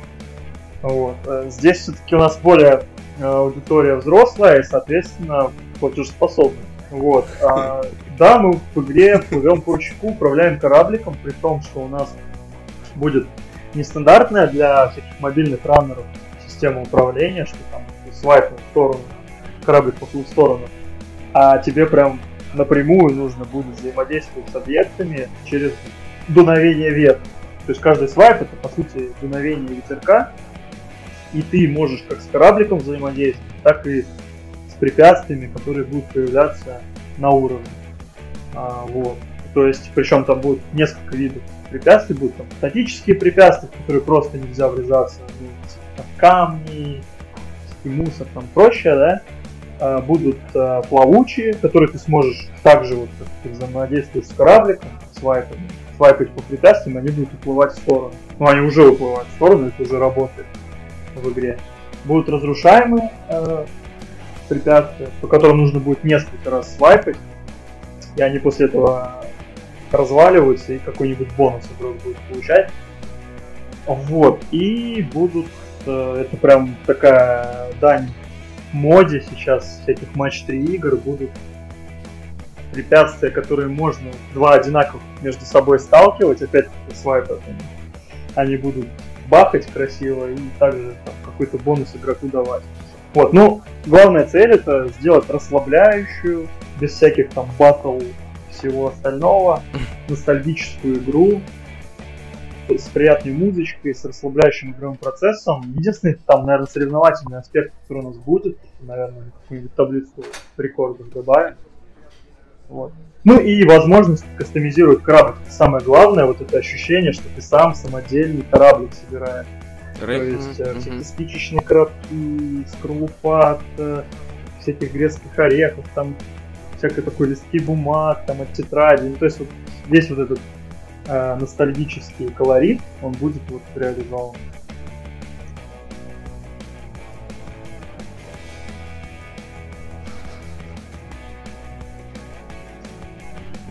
Вот. Э, здесь все-таки у нас более э, аудитория взрослая, и, соответственно, платежеспособны. Вот. А, да, мы в игре плывем по ручку, управляем корабликом, при том, что у нас будет нестандартная для всяких мобильных раннеров система управления, что там свайп в сторону, кораблик поплыл в сторону, а тебе прям напрямую нужно будет взаимодействовать с объектами через дуновение ветра. То есть каждый свайп это по сути дуновение ветерка, и ты можешь как с корабликом взаимодействовать, так и препятствиями, которые будут появляться на уровне. А, вот. То есть, причем там будет несколько видов препятствий, будут там статические препятствия, в которые просто нельзя врезаться, ну, там, камни, мусор, там прочее, да, а, будут а, плавучие, которые ты сможешь также вот как взаимодействовать с корабликом, свайпами, свайпать по препятствиям, они будут уплывать в сторону. Ну, они уже уплывают в сторону, это уже работает в игре. Будут разрушаемые э, препятствия, по которым нужно будет несколько раз свайпать, и они после этого разваливаются, и какой-нибудь бонус игрок будет получать. Вот, и будут, э, это прям такая дань моде сейчас всяких матч 3 игр, будут препятствия, которые можно два одинаковых между собой сталкивать, опять-таки свайпы, они будут бахать красиво и также какой-то бонус игроку давать. Вот, ну, главная цель это сделать расслабляющую, без всяких там батл всего остального, ностальгическую игру с приятной музычкой, с расслабляющим игровым процессом. Единственный там, наверное, соревновательный аспект, который у нас будет, наверное, какую-нибудь таблицу рекордов добавим. Вот. Ну и возможность кастомизировать корабль. Самое главное, вот это ощущение, что ты сам самодельный кораблик собираешь. То есть mm-hmm. всякие спичечные коробки, скорлупа от всяких грецких орехов, там всякой такой листки бумаг, там от тетради. Ну, то есть вот весь вот этот э, ностальгический колорит, он будет вот реализован.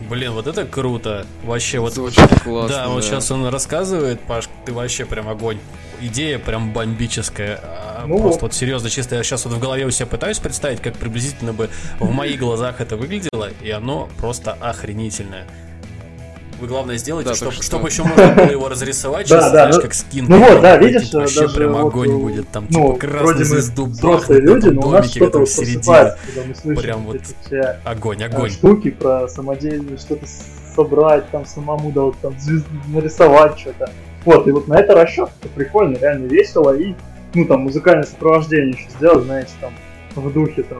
Блин, вот это круто. Вообще, вот Звучит классно, да, вот да. сейчас он рассказывает, Паш, ты вообще прям огонь. Идея прям бомбическая. А, Ну Просто вот. серьезно, чисто я сейчас вот в голове у себя пытаюсь представить, как приблизительно бы в моих глазах это выглядело, и оно просто охренительное. Вы главное сделайте, Да, чтобы, так что- чтобы еще можно было его разрисовать, Да, сейчас, да, знаешь, ну- как скин. ну вот, да, видишь, вообще даже прям вот, огонь э, будет. Там Ну, типа мы звезду взрослые люди, но у нас домике, что-то там вот в середине. просыпается, когда мы слышим Прям вот все Огонь, э, огонь. штуки про самодельные, что-то собрать там самому, да, вот там звезд- нарисовать что-то. Вот, и вот на это расчет, это прикольно, реально весело, и, ну, там, музыкальное сопровождение еще сделать, знаете, там, в духе, там,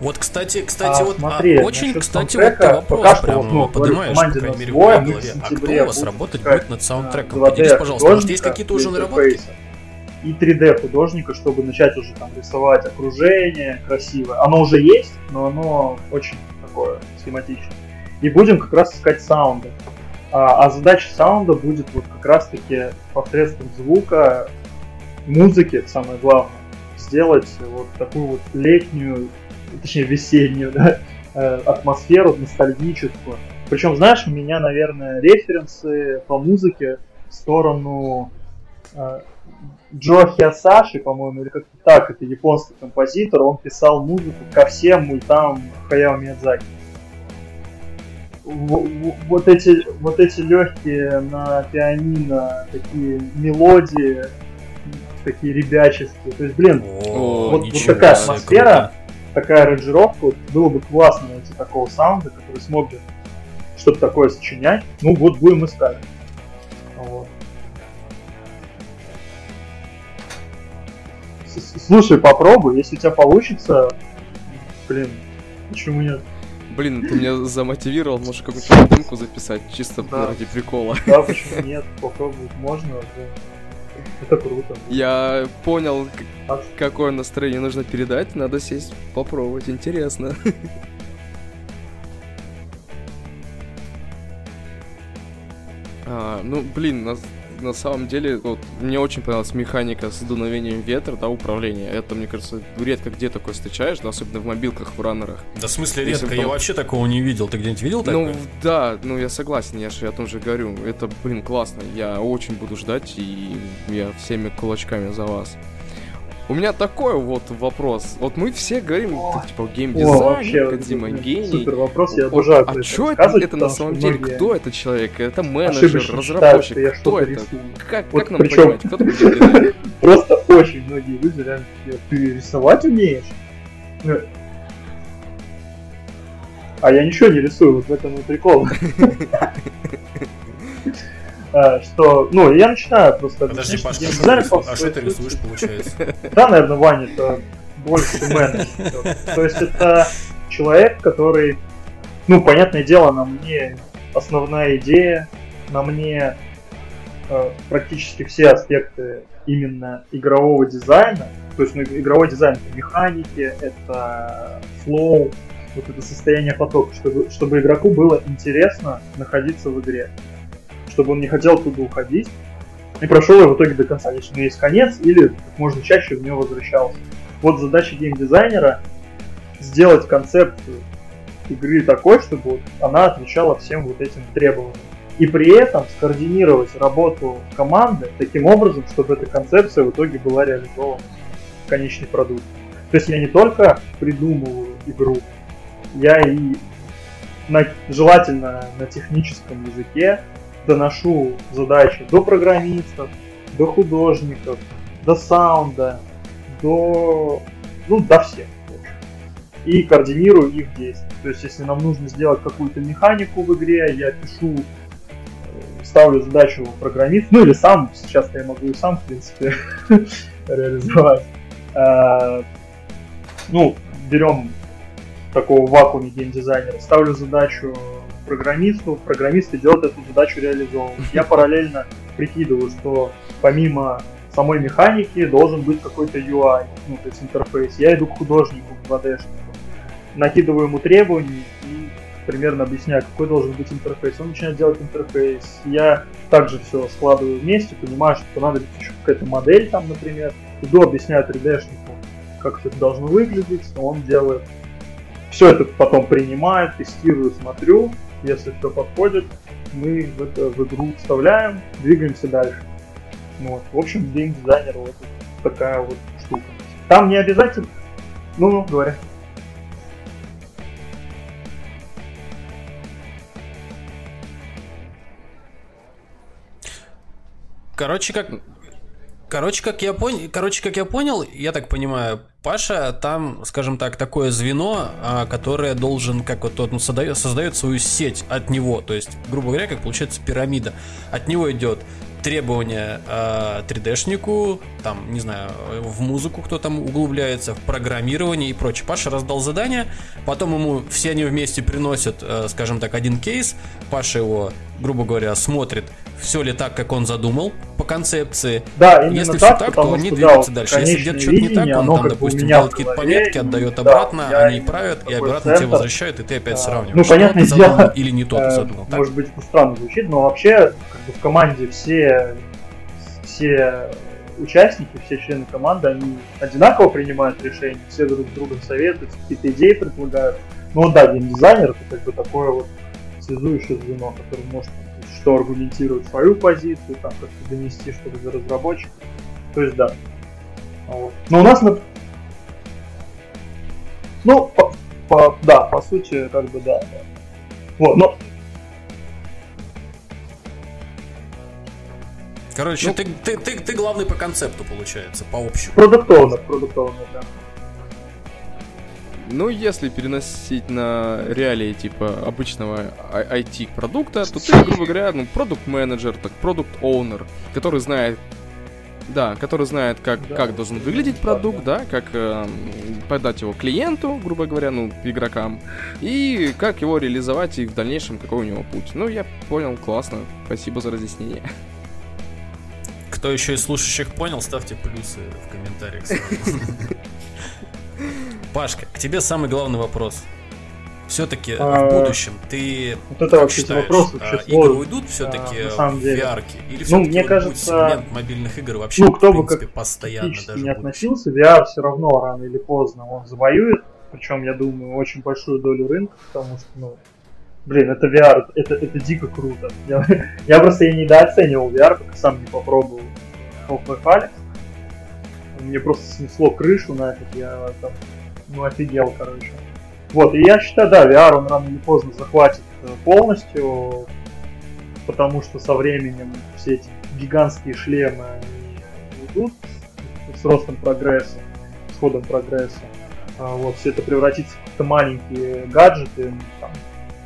Вот, кстати, кстати, А, вот а, смотри, очень, насчет кстати, вот ты вопрос прям вот, ну, говорю, поднимаешь, по крайней мере, в моей голове. А кто у вас работать будет над саундтреком? 2D Поделись, пожалуйста, может, есть какие-то уже наработки? И 3D художника, чтобы начать уже там рисовать окружение красивое. Оно уже есть, но оно очень такое схематичное. И будем как раз искать саунды. А, а задача саунда будет вот как раз таки посредством звука, музыки, самое главное, сделать вот такую вот летнюю, точнее весеннюю, да, э, атмосферу ностальгическую. Причем, знаешь, у меня, наверное, референсы по музыке в сторону э, Джо Хиасаши, по-моему, или как-то так, это японский композитор, он писал музыку ко всем мультам Хаяо Миядзаки. Вот эти, вот эти легкие на пианино такие мелодии, такие ребяческие. То есть, блин, О, вот- вот такая атмосфера. круто. такая аранжировка, вот было бы классно найти такого саунда, который смог бы что-то такое сочинять. Ну вот будем искать. Вот. Слушай, попробуй, если у тебя получится, блин, почему нет? Блин, ты меня замотивировал, можешь какую-то демку записать, чисто Да. ради прикола. Да, почему нет? Попробовать можно. Это круто. Я понял, А какое настроение нужно передать, надо сесть попробовать, интересно. А, ну, блин, на, на самом деле, вот, мне очень понравилась механика с дуновением ветра, да, управления. Это, мне кажется, редко где такое встречаешь, да, особенно в мобилках, в раннерах. Да в смысле Если редко, бы я там- вообще такого не видел. Ты где-нибудь видел такое? Ну, да, ну я согласен, я же о том же говорю. Это, блин, классно. Я очень буду ждать, и я всеми кулачками за вас. У меня такой вот вопрос. Вот мы все говорим, О. типа, О, геймдизайн, вообще, Кодзима блин, гений. супер вопрос, я обожаю а что это, это на самом деле? многие Кто это человек? Это менеджер, ошибочно разработчик? я Кто это? рисую. Как, Вот как нам причем- понимать, кто такой? Просто очень многие люди реально ты рисовать умеешь? Ну, А я ничего не рисую, вот в этом и прикол. А, Что, ну, я начинаю просто Подожди, Паш, а что а что ты рисуешь, получается? Да, наверное, Ваня, это больше менеджер. То есть это человек, который, ну, понятное дело, на мне основная идея, на мне э, практически все аспекты именно игрового дизайна. То есть ну, игровой дизайн это механики, это flow, вот это состояние потока, чтобы, чтобы игроку было интересно находиться в игре. Чтобы он не хотел оттуда уходить и прошел его в итоге до конца, если у него есть конец, или как можно чаще в него возвращался. Вот задача геймдизайнера сделать концепцию игры такой, чтобы она отвечала всем вот этим требованиям. И при этом скоординировать работу команды таким образом, чтобы эта концепция в итоге была реализована в конечный продукт. То есть я не только придумываю игру, я и на, желательно на техническом языке доношу задачи до программистов, до художников, до саунда, до, ну, до всех. И координирую их действия. То есть, если нам нужно сделать какую-то механику в игре, я пишу э, ставлю задачу программист, ну или сам, сейчас я могу и сам, в принципе, реализовать. Э, ну, берем такого вакууме геймдизайнера, ставлю задачу программисту, программист идет эту задачу реализовывать. Я параллельно прикидываю, что помимо самой механики должен быть какой-то UI, ну, то есть интерфейс. Я иду к художнику, к 2D-шнику, накидываю ему требования и примерно объясняю, какой должен быть интерфейс. Он начинает делать интерфейс. Я также все складываю вместе, понимаю, что понадобится еще какая-то модель там, например. Иду, объясняю 3D-шнику, как все это должно выглядеть, он делает. Все это потом принимает, тестирую, смотрю. Если все подходит, мы в, это, в игру вставляем, двигаемся дальше. Вот. В общем, геймдизайнер вот такая вот штука. Там не обязательно... Ну, ну, говоря. Короче, как Короче, как я понял, короче, как я понял, я так понимаю, Паша там, скажем так, такое звено, а, которое должен, как вот ну, создает, создает свою сеть от него, то есть, грубо говоря, как получается пирамида. От него идет требования э, 3D-шнику, там, не знаю, в музыку кто там углубляется, в программирование и прочее. Паша раздал задание, потом ему все они вместе приносят, э, скажем так, один кейс, Паша его, грубо говоря, смотрит, все ли так, как он задумал по концепции. Да, именно Если так, все так, то они что, двигаются да, дальше. Если где-то что-то не так, он там, допустим, делает какие-то пометки, отдает да, обратно, они правят, и обратно тебе центр. возвращают, и ты опять сравниваешь. ну, понятное дело, или не то ты Э, задумал. Может быть, странно звучит, но вообще как бы в команде все, все участники, все члены команды, они одинаково принимают решения, все друг с другом советуют, какие-то идеи предлагают. Ну да, геймдизайнер это как бы такое вот связующее звено, которое может что аргументировать свою позицию, там как-то донести что-то до разработчиков. То есть да. Вот. Но у нас на... Ну, по, по- да, по сути, как бы да. да. Вот, но Короче, Ну- ты, ты, ты, ты главный по концепту, получается, по общему. продуктовно, продуктовно, да. Ну, если переносить на реалии типа обычного IT-продукта, то ты, грубо говоря, ну, продукт-менеджер, так, продукт-оунер, который знает да, который знает, как, Да. как должен выглядеть продукт, да, как эм, подать его клиенту, грубо говоря, ну, игрокам, и как его реализовать и в дальнейшем какой у него путь. Ну, я понял, классно, спасибо за разъяснение. Кто еще из слушающих понял, ставьте плюсы в комментариях. Пашка, к тебе самый главный вопрос. Все-таки А, в будущем ты Вот это вообще считаешь, вопрос а, вообще игры уйдут все-таки в. VR? Или все-таки мне кажется, сегмент мобильных игр вообще, ну, кто в бы принципе, как постоянно даже не относился, VR все равно рано или поздно он завоюет, причем, я думаю, очень большую долю рынка, потому что, ну, блин, это VR, это, это дико круто. Я, я просто и недооценивал VR, пока сам не попробовал Half-Life Alyx. Мне просто снесло крышу на этот, я там, ну, офигел, короче. Вот, и я считаю, да, VR он рано или поздно захватит э, полностью, потому что со временем все эти гигантские шлемы уйдут с ростом прогресса, с ходом прогресса. А, вот, все это превратится в какие-то маленькие гаджеты, м, там,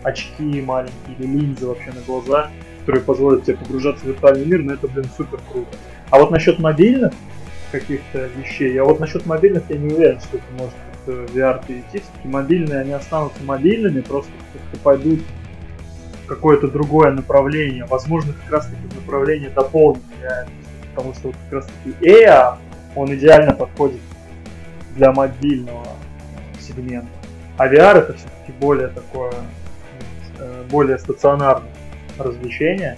очки маленькие или линзы вообще на глаза, которые позволят тебе погружаться в виртуальный мир, но это, блин, супер круто. А вот насчет мобильных каких-то вещей, я вот насчет мобильных я не уверен, что это может в VR перейти. Все-таки мобильные, они останутся мобильными, просто как-то пойдут в какое-то другое направление. Возможно, как раз таки направление дополнит. Потому что вот как раз таки EA, он идеально подходит для мобильного сегмента. А VR это все-таки более такое, э, более стационарное развлечение.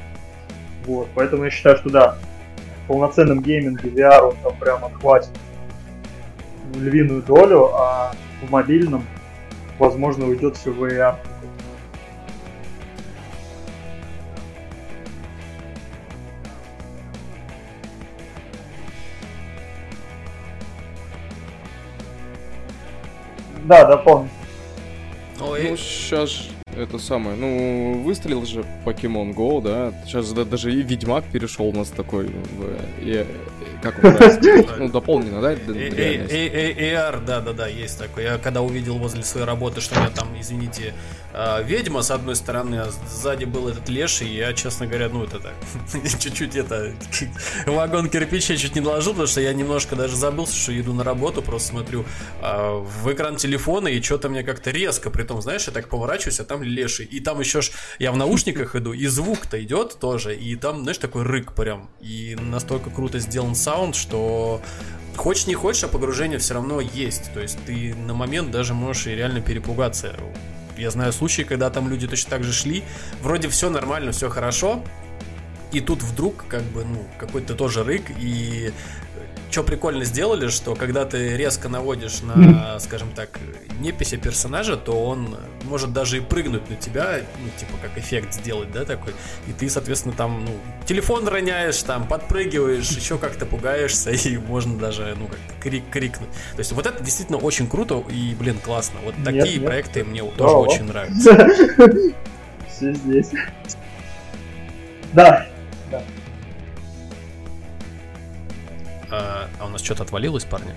Вот, поэтому я считаю, что да, полноценном гейминге VR он там прям отхватит львиную долю, а в мобильном, возможно, уйдет все в AR. Да, да, помню. Ой, Ну, сейчас это самое, ну, выстрелил же Pokemon Go, да, сейчас даже и Ведьмак перешел у нас такой, в, и, как он ну, дополнено, да? AR, да-да-да, есть такой. Я когда увидел возле своей работы, что у меня там, извините, ведьма с одной стороны, а сзади был этот леший, я, честно говоря, ну, это так, чуть-чуть это, вагон кирпича чуть не доложил, потому что я немножко даже забылся, что иду на работу, просто смотрю в экран телефона, и что-то мне как-то резко, при том, знаешь, я так поворачиваюсь, а там леший, и там еще ж, я в наушниках иду, и звук-то идет тоже, и там, знаешь, такой рык прям, и настолько круто сделан саунд, что хочешь не хочешь, а погружение все равно есть. То есть ты на момент даже можешь и реально перепугаться. Я знаю случаи, когда там люди точно так же шли, вроде все нормально, все хорошо, и тут вдруг как бы, ну, какой-то тоже рык, и что прикольно сделали, что когда ты резко наводишь на, скажем так, неписи персонажа, то он может даже и прыгнуть на тебя, ну, типа, как эффект сделать, да, такой. И ты, соответственно, там, ну, телефон роняешь, там, подпрыгиваешь, еще как-то пугаешься, и можно даже, ну, как крик крикнуть. То есть вот это действительно очень круто и, блин, классно. Вот такие нет, нет. проекты мне да, тоже очень нравятся. Все здесь. Да, А, а у нас что-то отвалилось, парни?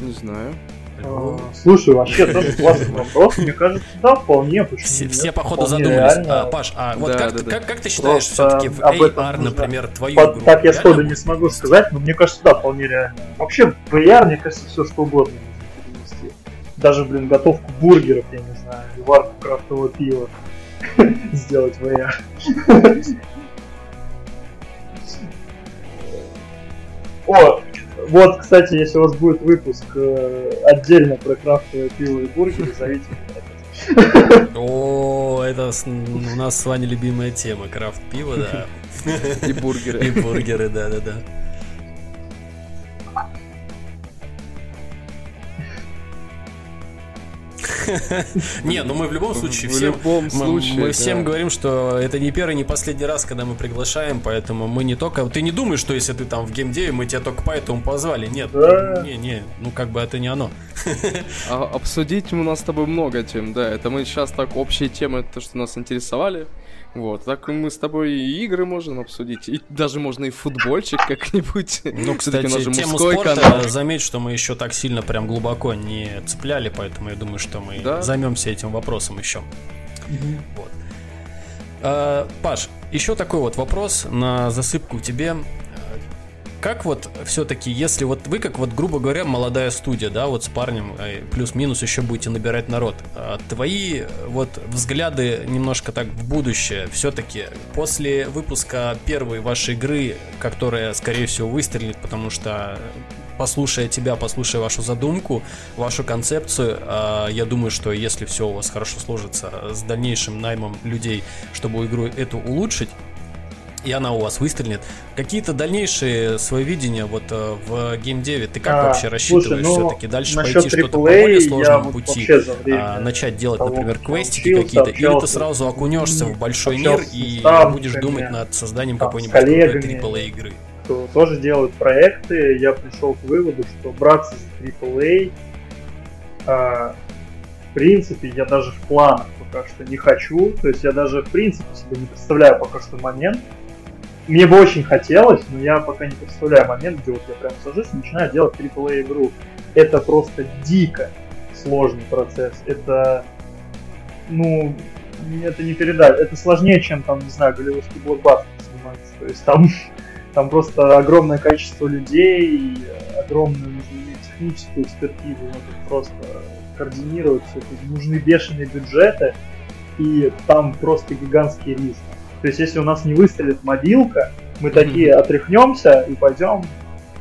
Не знаю. А, слушай, вообще тоже классный вопрос. Мне кажется, да, вполне. Все, все походу задумались. А, Паш, а вот да, как, да, как, как ты считаешь все-таки в AR, например, твою Под, игру? Так я сходу не смогу сказать, но мне кажется, да, вполне реально. Вообще, в AR, мне кажется, все что угодно можно перенести. Даже, блин, готовку бургеров, я не знаю, варку крафтового пива сделать в AR. О, вот, кстати, если у вас будет выпуск э, отдельно про крафтовое пиво и бургеры, зовите меня. О, это у нас с вами любимая тема. Крафт пиво, да. И бургеры. И бургеры, да, Не, ну мы в любом случае всем, мы всем говорим, что это не первый, не последний раз, когда мы приглашаем, поэтому мы не только... Ты не думаешь, что если ты там в геймдеве, мы тебя только поэтому позвали. Нет, не, не, ну как бы это не оно. А, обсудить у нас с тобой много тем, да. Это мы сейчас так общие темы, то, что нас интересовали. Вот, так мы с тобой и игры можем обсудить, и даже можно и футбольчик как-нибудь. Ну, кстати, тему спорта, канал. заметь, что мы еще так сильно прям глубоко не цепляли, поэтому я думаю, что мы да? займемся этим вопросом еще. Угу. Вот. А, Паш, еще такой вот вопрос на засыпку тебе. Как вот все-таки, если вот вы, как вот, грубо говоря, молодая студия, да, вот с парнем, э, плюс-минус еще будете набирать народ, а твои вот взгляды немножко так в будущее, все-таки после выпуска первой вашей игры, которая, скорее всего, выстрелит, потому что послушая тебя, послушая вашу задумку, вашу концепцию, я думаю, что если все у вас хорошо сложится с дальнейшим наймом людей, чтобы игру эту улучшить, и она у вас выстрелит. Какие-то дальнейшие свои видения вот э, в геймдеве, ты как а, вообще рассчитываешь ну, все-таки дальше пойти что-то по более сложному пути, а, начать делать, того, например, квестики какие-то, или ты сразу окунешься в большой мир и будешь думать над созданием какой-нибудь AAA игры? Кто тоже делают проекты, я пришел к выводу, что браться за AAA а, в принципе, я даже в планах пока что не хочу. То есть я даже в принципе себе не представляю пока что момент, мне бы очень хотелось, но я пока не представляю момент, где вот я прям сажусь и начинаю делать AAA игру. Это просто дико сложный процесс. Это, ну, это не передать. Это сложнее, чем там, не знаю, голливудский блокбастер снимается. То есть там, там просто огромное количество людей, огромную нужно техническую экспертизу, надо просто координировать все это. Нужны бешеные бюджеты, и там просто гигантский риск. То есть, если у нас не выстрелит мобилка, мы такие отряхнемся и пойдем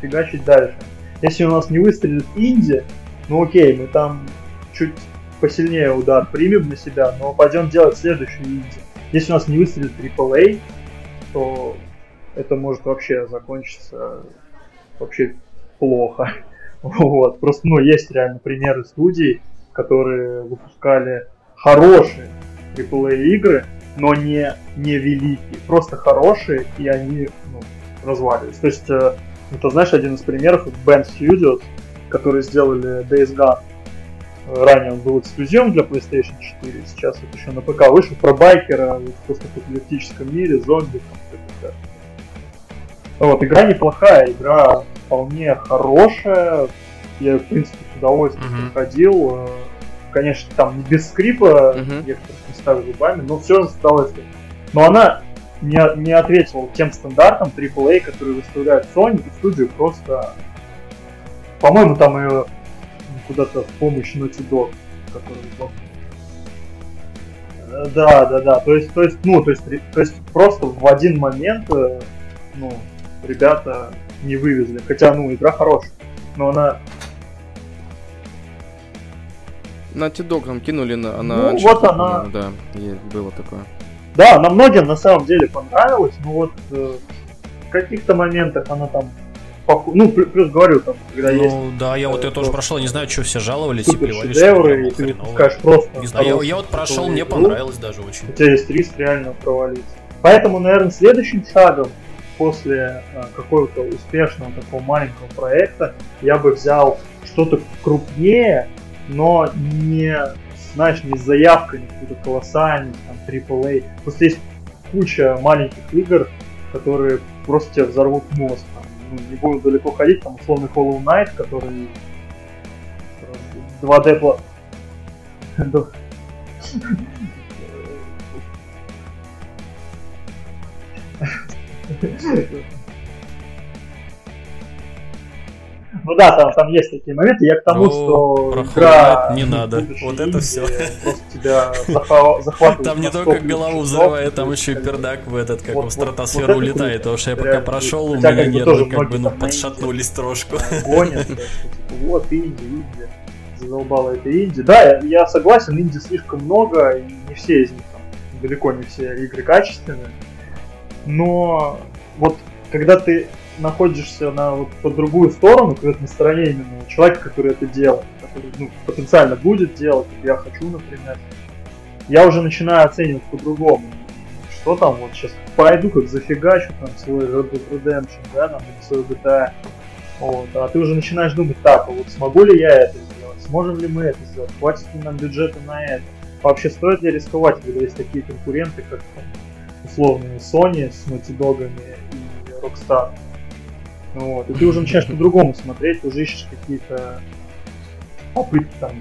фигачить дальше. Если у нас не выстрелит инди, ну окей, мы там чуть посильнее удар примем на себя, но пойдем делать следующую инди. Если у нас не выстрелит AAA, то это может вообще закончиться вообще плохо. Вот. Просто, ну, есть реально примеры студий, которые выпускали хорошие AAA игры, но не, не великие, просто хорошие, и они ну, разваливались. То есть, э, это, знаешь, один из примеров Band Studios, которые сделали Days Gone. ранее он был эксклюзивом для PlayStation 4, сейчас вот еще на ПК вышел про байкера в постапокалиптическом мире, зомби, там, вот, игра неплохая, игра вполне хорошая, я, в принципе, с удовольствием uh-huh. проходил, конечно, там не без скрипа, uh-huh. некоторых местах зубами, но все же с удовольствием. Но она не, не ответила тем стандартам AAA, которые выставляют Sony, и студию просто... По-моему, там ее куда-то в помощь Naughty Dog, который э, да, да, да. То есть, то есть, ну, то есть, то есть просто в один момент, э, ну, ребята не вывезли. Хотя, ну, игра хорошая, но она Naughty Dog нам кинули на, на Ну, вот она. Да, было такое. Да, она многим на самом деле понравилась, но вот э, в каких-то моментах она там ну, плюс говорю, там, когда ну, есть... Ну, да, я вот э, это тоже прошел, не знаю, что все жаловались и плевали, шедевры, и ты выпускаешь просто... Не знаю, я, я вот прошел, мне понравилось даже очень. У тебя есть риск реально провалиться. Поэтому, наверное, следующим шагом после а, какого-то успешного такого маленького проекта я бы взял что-то крупнее, но не, знаешь, не с заявкой, какой-то колоссальный, там, AAA. Просто есть куча маленьких игр, которые просто тебя взорвут мозг. Там, ну, не буду далеко ходить, там условный Hollow Knight, который 2D пла... Ну да, там, там есть такие моменты. Я к тому, ну, что игра... не надо. Вот это все. Просто тебя захватывает. Там не только голову взрывает, там еще и пердак в этот, как в стратосферу улетает. Потому что я пока прошел, у меня нервы как бы ну подшатнулись трошку. Гонят, типа, вот инди, инди. Задолбала это инди. Да, я согласен, инди слишком много, и не все из них там, далеко не все игры качественные. Но вот когда ты находишься на вот по другую сторону, ты на стороне именно человека, который это делает, который ну, потенциально будет делать, я хочу, например, я уже начинаю оценивать по-другому. Что там, вот сейчас пойду как зафигачу там свой Red Dead Redemption, да, там, или свой GTA. Вот, а ты уже начинаешь думать, так, а вот смогу ли я это сделать, сможем ли мы это сделать, хватит ли нам бюджета на это, вообще стоит ли рисковать, когда есть такие конкуренты, как условные Sony с Naughty Dog и Rockstar. Вот. И ты уже начинаешь по-другому смотреть, уже ищешь какие-то попытки там,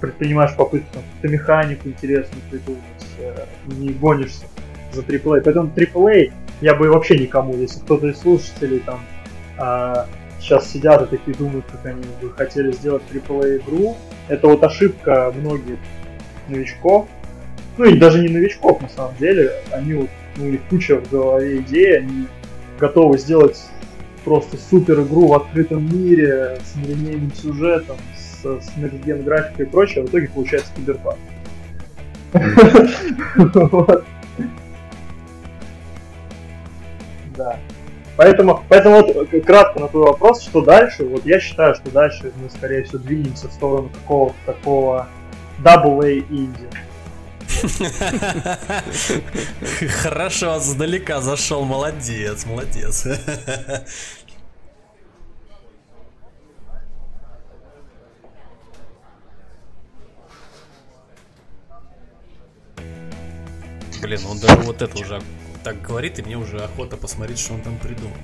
предпринимаешь попытки там, какую-то механику интересную придумать, э, не гонишься за AAA. Поэтому AAA я бы вообще никому, если кто-то из слушателей там э, сейчас сидят и такие думают, как они бы хотели сделать AAA игру, это вот ошибка многих новичков, ну и даже не новичков на самом деле, они вот, ну, у них куча в голове идей, они готовы сделать просто супер игру в открытом мире с нелинейным сюжетом, с, с графикой и прочее, а в итоге получается киберпанк. Да. Поэтому, поэтому вот кратко на твой вопрос, что дальше, вот я считаю, что дальше мы, скорее всего, двинемся в сторону какого-то такого double A инди. Хорошо, сдалека зашел, молодец, молодец. Блин, он даже вот это уже так говорит, и мне уже охота посмотреть, что он там придумал.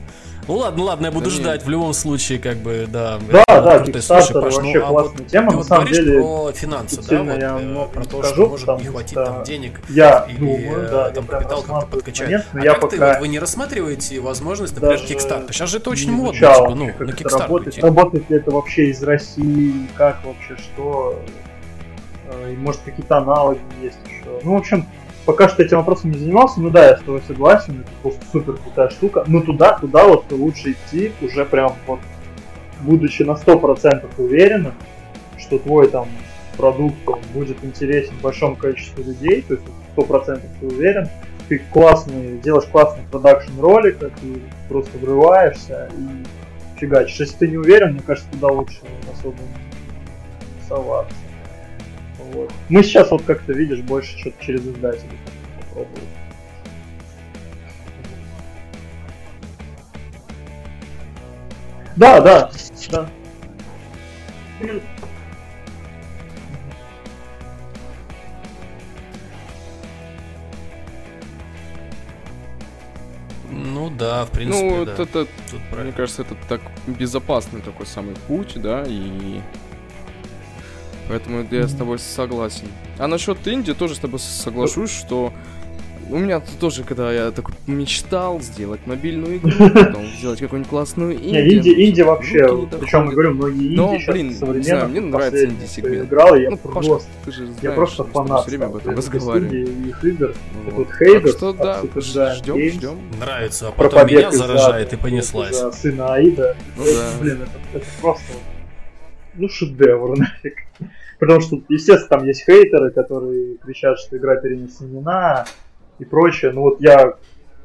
Ну ладно, ладно, я буду да ждать. Нет. В любом случае, как бы, да. Да, да, Слушай, Паш, вообще ну, а классная вот тема. Ты на вот самом деле, про финансы, да? Вот, я э, про то, скажу, что может не хватить там денег. Я или думаю, да, там капитал как-то подкачать. Момент, но а я как пока ты, вот, вы не рассматриваете возможность, например, Kickstarter? Сейчас же это очень модно, типа, ну, на Kickstarter работает, работает ли это вообще из России, как вообще, что, э, может какие-то аналоги есть еще. Ну, в общем, пока что этим вопросом не занимался, ну да, я с тобой согласен, это просто супер крутая штука. Но туда, туда вот лучше идти уже прям вот, будучи на 100% уверенным, что твой там продукт будет интересен большому количеству людей, то есть 100% ты уверен, ты классный, делаешь классный продакшн ролик, ты просто врываешься и фигачишь. Если ты не уверен, мне кажется, туда лучше особо не соваться. Вот. Мы сейчас вот как-то, видишь, больше что-то через издателей. попробовали. Да, да, да. Ну да, в принципе. Ну, вот да. это, Тут мне кажется, это так безопасный такой самый путь, да, и Поэтому я с тобой согласен. А насчет Инди тоже с тобой соглашусь, что у меня тут тоже, когда я такой мечтал сделать мобильную игру, потом сделать какую-нибудь классную инди. Не, инди, но инди что-то вообще, не причем, говорю, многие инди Но, сейчас блин, не современных, знаю, мне нравится инди-сегмент. что играл, я Ну, Пашка, просто, ты же знаешь, я просто фанат все время об этом разговариваем. их игр. Вот. Так Хейдер, что да, ждем, ждем. Нравится, а потом меня заражает и понеслась. сына Аида. Ну да. Блин, это, это просто, ну, шедевр нафиг. Потому что, естественно, там есть хейтеры, которые кричат, что игра перенесена и прочее. Ну вот я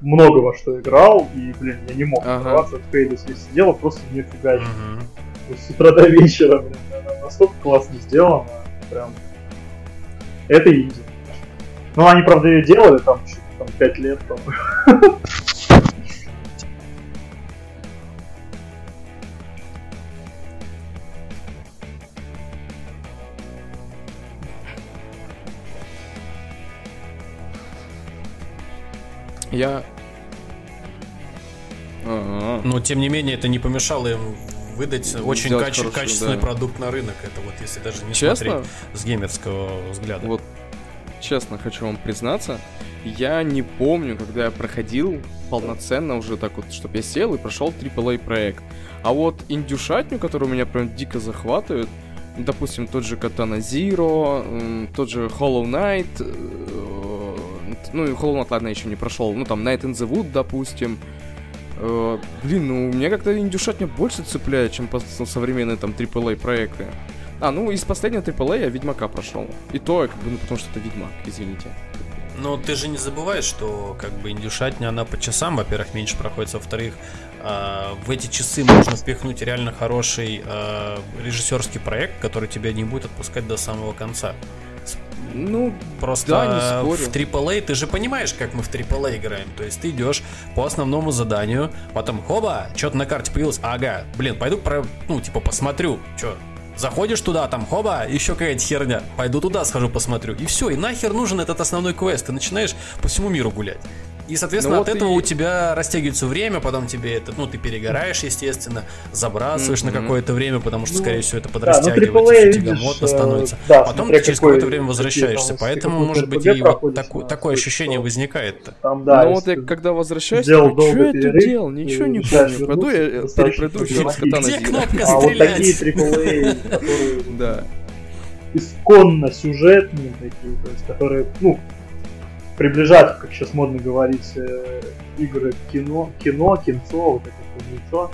много во что играл, и, блин, я не мог Ага. оторваться от Хейда. Если сидел, просто не фигачил. Есть С утра до вечера, блин, она настолько классно сделана, прям. Это инди. Ну, они, правда, ее делали там, там 5 лет, по-моему. Я... Ага. Но тем не менее это не помешало им выдать очень каче- хорошую, качественный да. продукт на рынок. Это вот если даже не Честно? смотреть с геймерского взгляда. Вот честно хочу вам признаться, я не помню, когда я проходил полноценно уже так вот, чтобы я сел и прошел AAA проект. А вот индюшатню, которую меня прям дико захватывает, допустим, тот же Katana Zero, тот же Hollow Knight, э, ну и Hollow Knight, ладно, еще не прошел, ну там Night in the Wood, допустим. Э, Блин, ну меня как-то индюшатня больше цепляет, чем пос- современные там AAA проекты. А, ну из последнего AAA я Ведьмака прошел. И то, как бы, ну потому что это Ведьмак, извините. Но ты же не забываешь, что как бы индюшатня, она по часам, во-первых, меньше проходит, во-вторых, а, в эти часы можно впихнуть реально хороший а, режиссерский проект, который тебя не будет отпускать до самого конца. Ну, Просто Да, не спорю. в AAA, ты же понимаешь, как мы в AAA играем. То есть ты идешь по основному заданию, потом хоба, что-то на карте появилось, ага, блин, пойду про, ну, типа, посмотрю, что, заходишь туда, там, хоба, еще какая-то херня, пойду туда схожу, посмотрю. И все, и нахер нужен этот основной квест, ты начинаешь по всему миру гулять. И, соответственно, Ну от вот этого и- у тебя растягивается время, потом тебе это, ну, ты перегораешь, естественно, забрасываешь на Мгм. какое-то время, потому что, Ну, скорее всего, это Да, ну подрастягивается, AAA, э, становится. да, Потом смотря ты через какое-то время возвращаешься, там, поэтому, может быть, и вот таку- такое ощущение что- возникает-то. Там, да, ну вот я когда возвращаюсь, сделал такой, что я тут делал? Ничего не помню. Пойду я э, раз поговорить. Катана Где кнопка А вот стрелять? такие AAA, которые Да. исконно сюжетные такие, то есть которые, ну, приближают, как сейчас модно говорить, э, игры кино, кино, кинцо, вот это кинцо.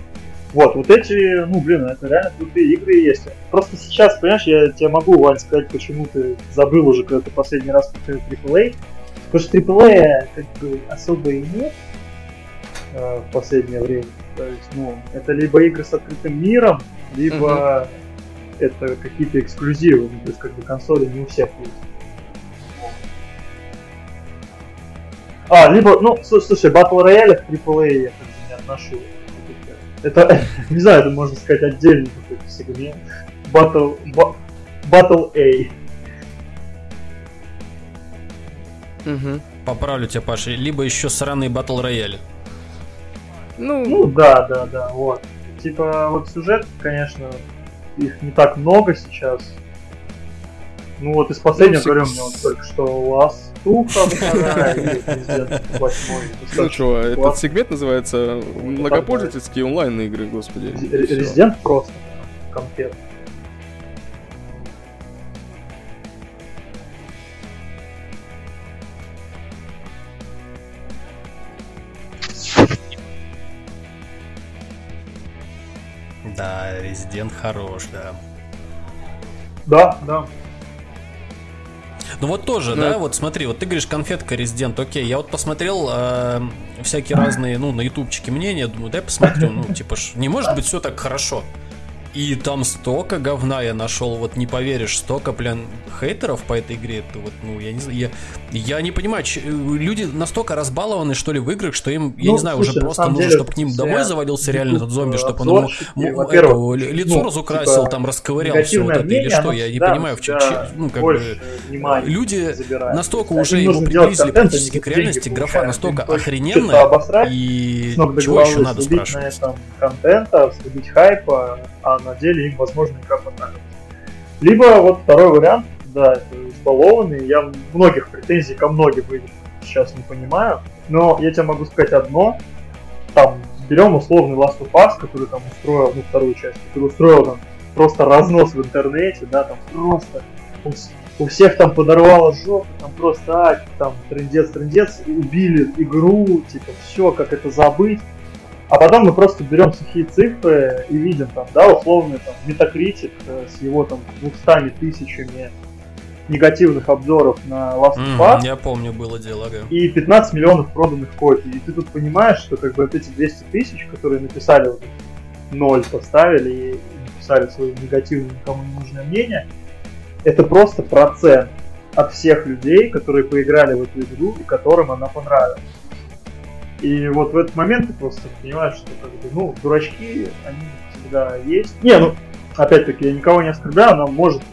Вот, вот эти, ну, блин, это реально крутые игры есть. Просто сейчас, понимаешь, я тебе могу, Вань, сказать, почему ты забыл уже, когда ты последний раз повторил AAA. Потому что AAA как бы особо и нет э, в последнее время. То есть, ну, это либо игры с открытым миром, либо это какие-то эксклюзивы. Ну, то есть, как бы консоли не у всех есть. А, либо, ну, слу- слушай, Battle Royale в AAA я как бы не отношу. Это, не знаю, это можно сказать отдельный какой-то сегмент. Battle, ба- Battle A. Мгм. Поправлю тебя, Паша, либо еще сраные батл рояли. Ну, Ну да, да, да, вот. Типа, вот сюжет, конечно, их не так много сейчас. Ну вот из последнего, Ну, говорю, мне вот только что Лас Туха вторая и Президент восьмой. ну что, этот сегмент называется многопользовательские онлайн-игры, господи. Ре- и всё. Резидент просто конфет. Да, Резидент хорош, да. Да, да. Ну вот тоже, Ну, да, это- вот смотри, вот ты говоришь конфетка Резидент, окей, я вот посмотрел э, всякие разные, ну, на ютубчике мнения, думаю, дай посмотрю, ну, типа, ж, не может быть все так хорошо. И там столько говна я нашел, вот не поверишь, столько, блин, хейтеров по этой игре. Это вот, ну, я не знаю, я, я не понимаю, ч- люди настолько разбалованы, что ли, в играх, что им, я Ну, не знаю, слушай, уже просто нужно, деле, чтобы к ним домой завалился реально этот зомби, чтобы он ему эту, лицо ну, разукрасил, типа, там расковырял все вот это, или что, я не понимаю, в чем, ну, как бы, люди настолько уже его приблизили практически к реальности, графа настолько охрененная, и чего еще надо, спрашивать? контента, хайпа, а на деле им, возможно, игра понравится. Либо вот второй вариант, да, это избалованный, я многих претензий ко многим играм сейчас не понимаю, но я тебе могу сказать одно, там, берем условный Last of Us, который там устроил, ну, вторую часть, который устроил там просто разнос в интернете, да, там просто у, у всех там подорвало жопу, там просто, а, там, трендец, трендец, убили игру, типа, все, как это забыть. А потом мы просто берем сухие цифры и видим там, да, условный там Metacritic э, с его там 200 тысячами негативных обзоров на Last of Us Я помню, было дело, ага. и 15 миллионов проданных копий. И ты тут понимаешь, что как бы вот эти 200 тысяч, которые написали вот ноль поставили и написали свое негативное никому не нужное мнение, это просто процент от всех людей, которые поиграли в эту игру и которым она понравилась. И вот в этот момент ты просто понимаешь, что как бы, ну, дурачки, они всегда есть. Не, ну, опять-таки, я никого не оскорбляю, она может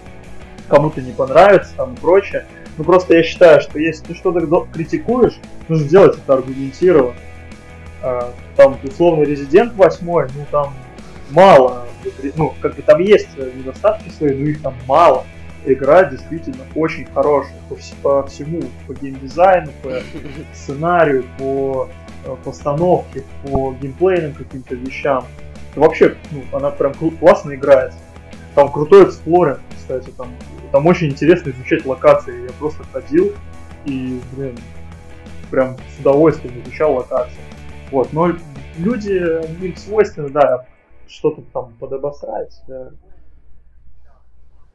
кому-то не понравится там и прочее. Ну просто я считаю, что если ты что-то критикуешь, нужно делать это аргументированно. А, Там условно Резидент 8, ну там мало, ну как бы там есть недостатки свои, но их там мало. Игра действительно очень хорошая по, вс- по всему, по геймдизайну, по сценарию, по постановке, по геймплейным каким-то вещам. Вообще, ну, она прям классно играется. Там крутой эксплоринг, кстати, там, там очень интересно изучать локации. Я просто ходил и, блин, прям с удовольствием изучал локации. Вот, но люди, им свойственно, да, что-то там подобосрать. да.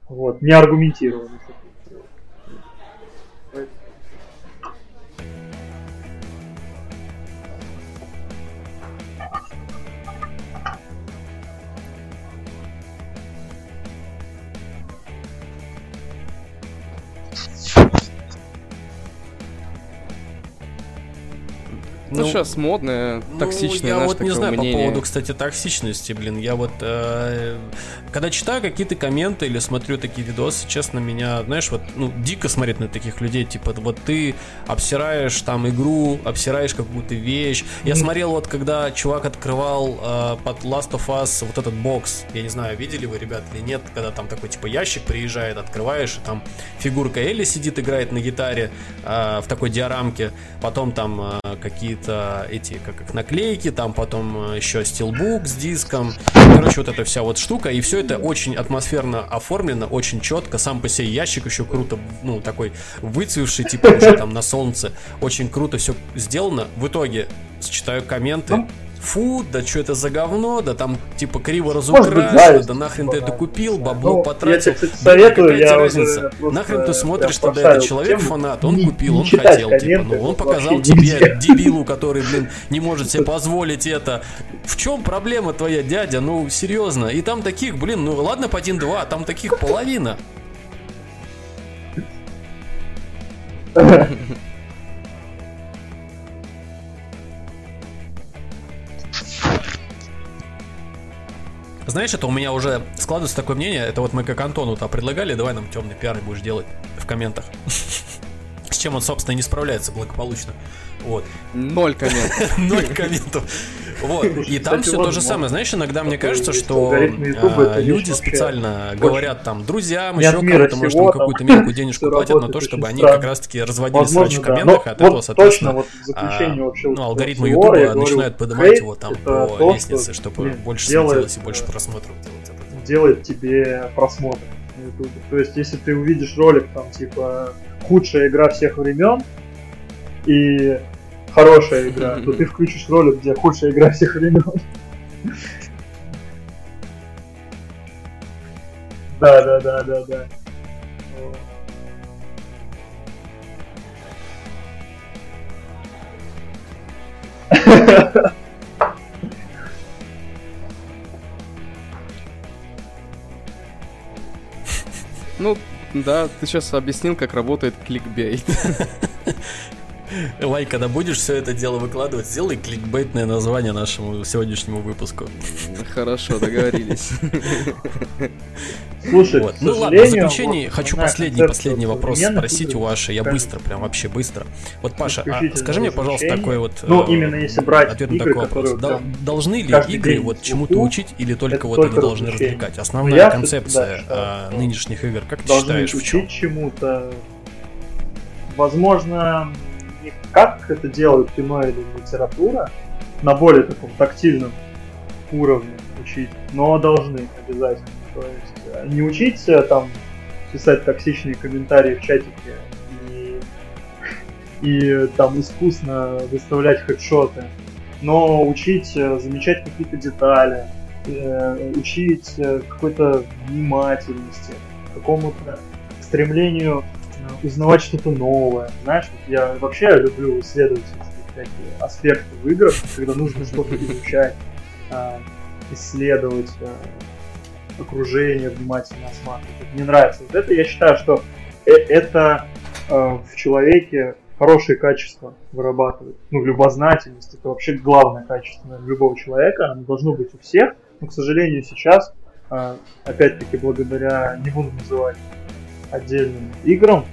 Вот, не аргументированно. Ну, сейчас модное, Ну, токсичное, я знаешь, вот не знаю по мнение. поводу, кстати, токсичности, блин. Я вот, э, когда читаю какие-то комменты или смотрю такие видосы, честно, меня, знаешь, вот, ну, дико смотреть на таких людей. Типа, вот ты обсираешь там игру, обсираешь какую-то вещь. Я смотрел вот, когда чувак открывал э, под Last of Us вот этот бокс. Я не знаю, видели вы, ребят, или нет, когда там такой, типа, ящик приезжает, открываешь, и там фигурка Элли сидит, играет на гитаре э, в такой диорамке. Потом там э, какие-то эти, как их, наклейки, там потом э, еще стилбук с диском. Короче, вот эта вся вот штука. И все это очень атмосферно оформлено, очень четко. Сам по себе ящик еще круто, ну, такой выцвевший, типа уже там на солнце. Очень круто все сделано. В итоге читаю комменты. Ну. Фу, да что это за говно, да там типа криво быть, разукрашено, да нахрен ты это да, купил, знаю. бабло Ну, потратил. Я тебе, кстати, советую, какая я тебе уже разница? просто Нахрен ты смотришь, тогда поставил человек тему фанат, он не- купил, не он читать хотел, типа, ну он показал тебе, дебилу, который, блин, не может себе позволить это. В чем проблема твоя, дядя? Ну, серьезно. И там таких, блин, ну ладно по 1-2, там таких половина. Знаешь, это у меня уже складывается такое мнение, это вот мы как Антону то предлагали, давай нам темный пиар будешь делать в комментах. С чем он, собственно, и не справляется благополучно. Вот. Ноль комментов. Ноль комментов. Вот. И там все то же самое. Знаешь, иногда мне кажется, что а, вещь люди специально говорят там друзьям, еще кому-то, может, там какую-то мелкую денежку платят на то, чтобы они как раз-таки разводили срач в комментах, и от этого, соответственно, а, ну, алгоритмы Ютуба начинают поднимать его там по лестнице, что, чтобы больше смотрелось и больше э, просмотров делать. делает тебе просмотр на Ютубе. То есть, если ты увидишь ролик, там, типа, худшая игра всех времен и хорошая игра, то ты включишь ролик, где худшая игра всех времен. Да, да, да, да, да. Ну, да, ты сейчас объяснил, как работает кликбейт. Лай, когда будешь все это дело выкладывать, сделай кликбейтное название нашему сегодняшнему выпуску. Хорошо, договорились. Слушай, вот. Ну ладно, в заключение вот, хочу последний, последний вопрос спросить у Аши. Я быстро, прям вообще быстро. Вот, Паша, а скажи мне, пожалуйста, такой вот ну, именно если брать ответ на такой вопрос. Дол- должны ли игры вот чему-то учить или только вот они должны развлекать? Основная концепция да, нынешних игр, как ты считаешь, в чем? чему-то. Возможно, не как это делают кино или литература, на более таком тактильном уровне учить, но должны обязательно. То есть э, не учить э, там писать токсичные комментарии в чатике и, и там искусно выставлять хедшоты, но учить э, замечать какие-то детали, учить какой-то внимательности, какому-то стремлению узнавать что-то новое. Знаешь, я вообще люблю исследовательские всякие аспекты в играх, когда нужно что-то изучать, а, исследовать а, окружение, внимательно осматривать. Мне нравится. Вот это я считаю, что э, это а, в человеке хорошие качества вырабатывает. Ну, любознательность это вообще главное качество любого человека, оно должно быть у всех, но, к сожалению, сейчас, опять-таки, благодаря, не буду называть отдельным играм,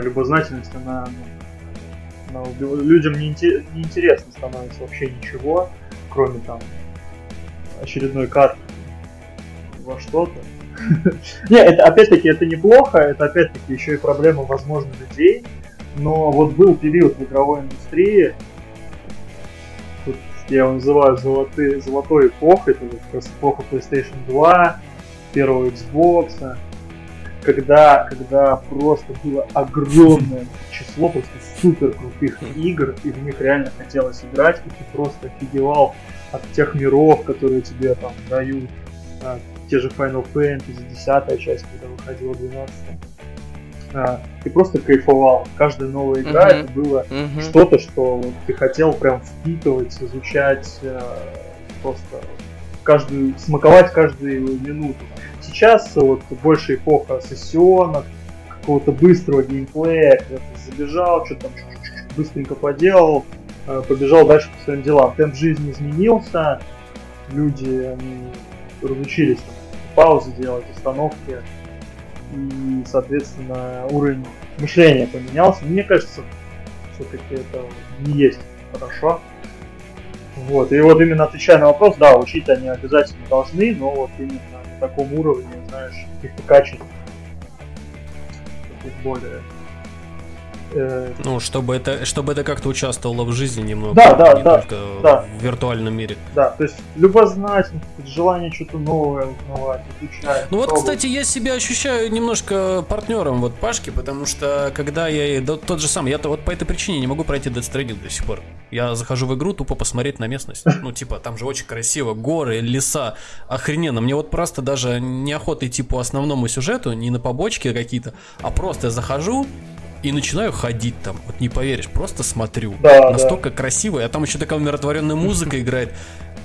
любознательность, она, ну, она людям не, интересно становится вообще ничего, кроме там очередной карты во что-то. Не, это опять-таки это неплохо, это опять-таки еще и проблема, возможно, людей. Но вот был период в игровой индустрии, тут я его называю золотые, золотой эпохой, это как раз эпоха PlayStation 2, первого Xbox, когда, когда просто было огромное число просто супер крутых игр, и в них реально хотелось играть, и ты просто офигевал от тех миров, которые тебе там дают, а, те же Final Fantasy, 10 часть, когда выходила 12 а, ты просто кайфовал. Каждая новая игра uh-huh. это было uh-huh. что-то, что ты хотел прям впитывать, изучать, а, просто каждую, смаковать каждую минуту сейчас вот больше эпоха сессионов, какого-то быстрого геймплея, когда ты забежал, что там быстренько поделал, э, побежал дальше по своим делам. Темп жизни изменился, люди разучились там, паузы делать, остановки, и, соответственно, уровень мышления поменялся. Мне кажется, все-таки это не есть хорошо. Вот, и вот именно отвечая на вопрос, да, учить они обязательно должны, но вот именно таком уровне, знаешь, каких-то качеств таких более Э, ну, чтобы это, чтобы это как-то участвовало в жизни немного, да, да, не да, только да. в виртуальном мире. Да, то есть любознательность, желание что-то новое узнавать, изучать. Ну вот, кстати, я себя ощущаю немножко партнером вот Пашки, потому что когда я да, тот же самый, я-то вот по этой причине не могу пройти Death Stranding до сих пор. Я захожу в игру тупо посмотреть на местность. Ну, типа, там же очень красиво, горы, леса, охрененно. Мне вот просто даже неохота идти по основному сюжету, не на побочки какие-то, а просто захожу, и начинаю ходить там. Вот не поверишь, просто смотрю. Да, Настолько да. красиво, а там еще такая умиротворенная музыка играет.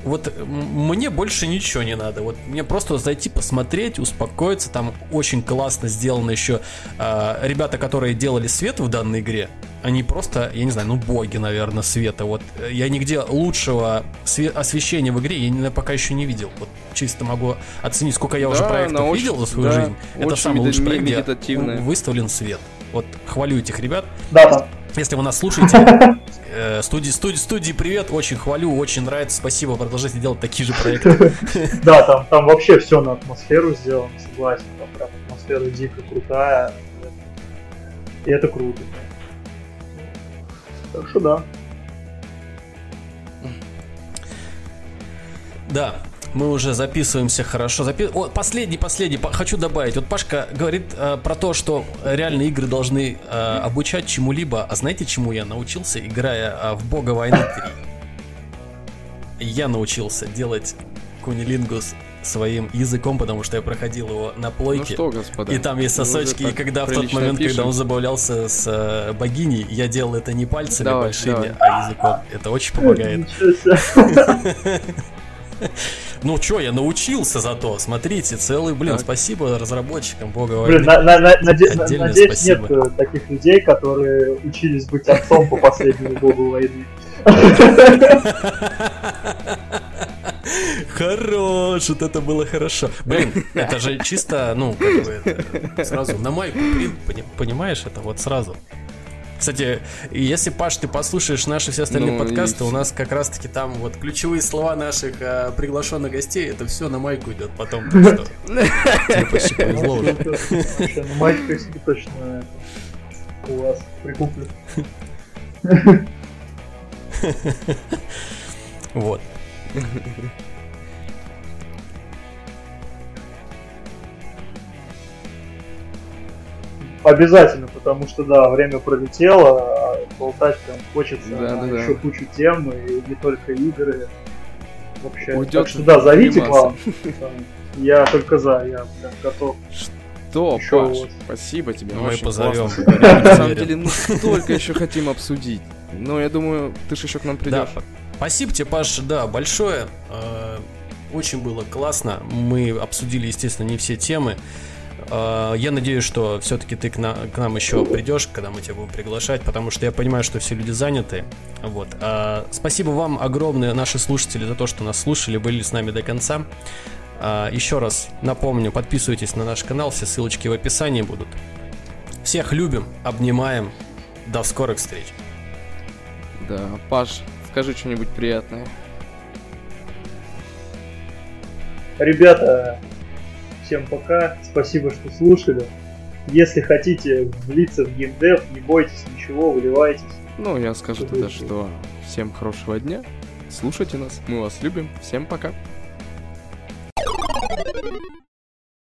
Вот мне больше ничего не надо. Вот мне просто зайти посмотреть, успокоиться. Там очень классно сделано еще. Э, ребята, которые делали свет в данной игре, они просто, я не знаю, ну боги, наверное, света. Вот э, я нигде лучшего све- освещения в игре я пока еще не видел. Вот чисто могу оценить, сколько я да, уже проектов очень, видел за свою да, жизнь. Это самый лучший проект, где выставлен свет. Вот хвалю этих ребят. Да, да. Если вы нас слушаете, э, студии, студии, студии, привет, очень хвалю, очень нравится, спасибо, продолжайте делать такие же проекты. Да, там, там вообще все на атмосферу сделано, согласен, там прям атмосфера дико крутая, и это круто. Так что да. Да, мы уже записываемся хорошо. Запи... О, последний, последний, хочу добавить. Вот Пашка говорит э, про то, что реальные игры должны э, обучать чему-либо. А знаете, чему я научился, играя э, в Бога войны 3? Я научился делать кунилингус своим языком, потому что я проходил его на плойке. Ну что, господа, и там есть сосочки, и когда в тот момент, пишем. когда он забавлялся с э, богиней, я делал это не пальцами давай, большими, давай. а языком. Это очень помогает. Ну чё, я научился зато. Смотрите, целый, блин, Так. спасибо разработчикам, бога Блин, на- на- на- наде- надеюсь, нет спасибо. э, таких людей, которые учились быть отцом по последнему богу войны. Хорош, вот это было хорошо. Блин, это же чисто, ну, как бы это, сразу на майку пони- понимаешь, это вот сразу. Кстати, если, Паш, ты послушаешь наши все остальные Ну, и подкасты, у всё. нас как раз-таки там вот ключевые слова наших э, приглашенных гостей, это все на майку идет потом. так что Тебе почти повезло уже. Вообще, майк если точно у вас прикуплю. Вот. Обязательно, потому что да, время пролетело, а болтать прям хочется Да, да, да. еще кучу тем, и не только игры. Вообще. Уйдет так что да, зовите к вам. Я только за, я прям готов. То, Ещё Паш, вот. спасибо тебе. Мы очень позовем. На самом деле, мы столько еще хотим обсудить. Но я думаю, ты же еще к нам Да, придешь. спасибо тебе, Паш, да, большое. Э, Очень было классно. Мы обсудили, естественно, не все темы. Э, Я надеюсь, что все-таки ты к, на- к нам еще придешь, когда мы тебя будем приглашать, потому что я понимаю, что все люди заняты. Вот. А, Спасибо вам огромное, наши слушатели, за то, что нас слушали, были с нами до конца. А, Еще раз напомню, подписывайтесь на наш канал, все ссылочки в описании будут. Всех любим, обнимаем. До скорых встреч. Да, Паш, скажи что-нибудь приятное. Ребята, всем пока, спасибо, что слушали. Если хотите влиться в геймдев, не бойтесь ничего, выливайтесь. Ну, я скажу Что тогда, будет? что всем хорошего дня. Слушайте нас, мы вас любим. Всем пока.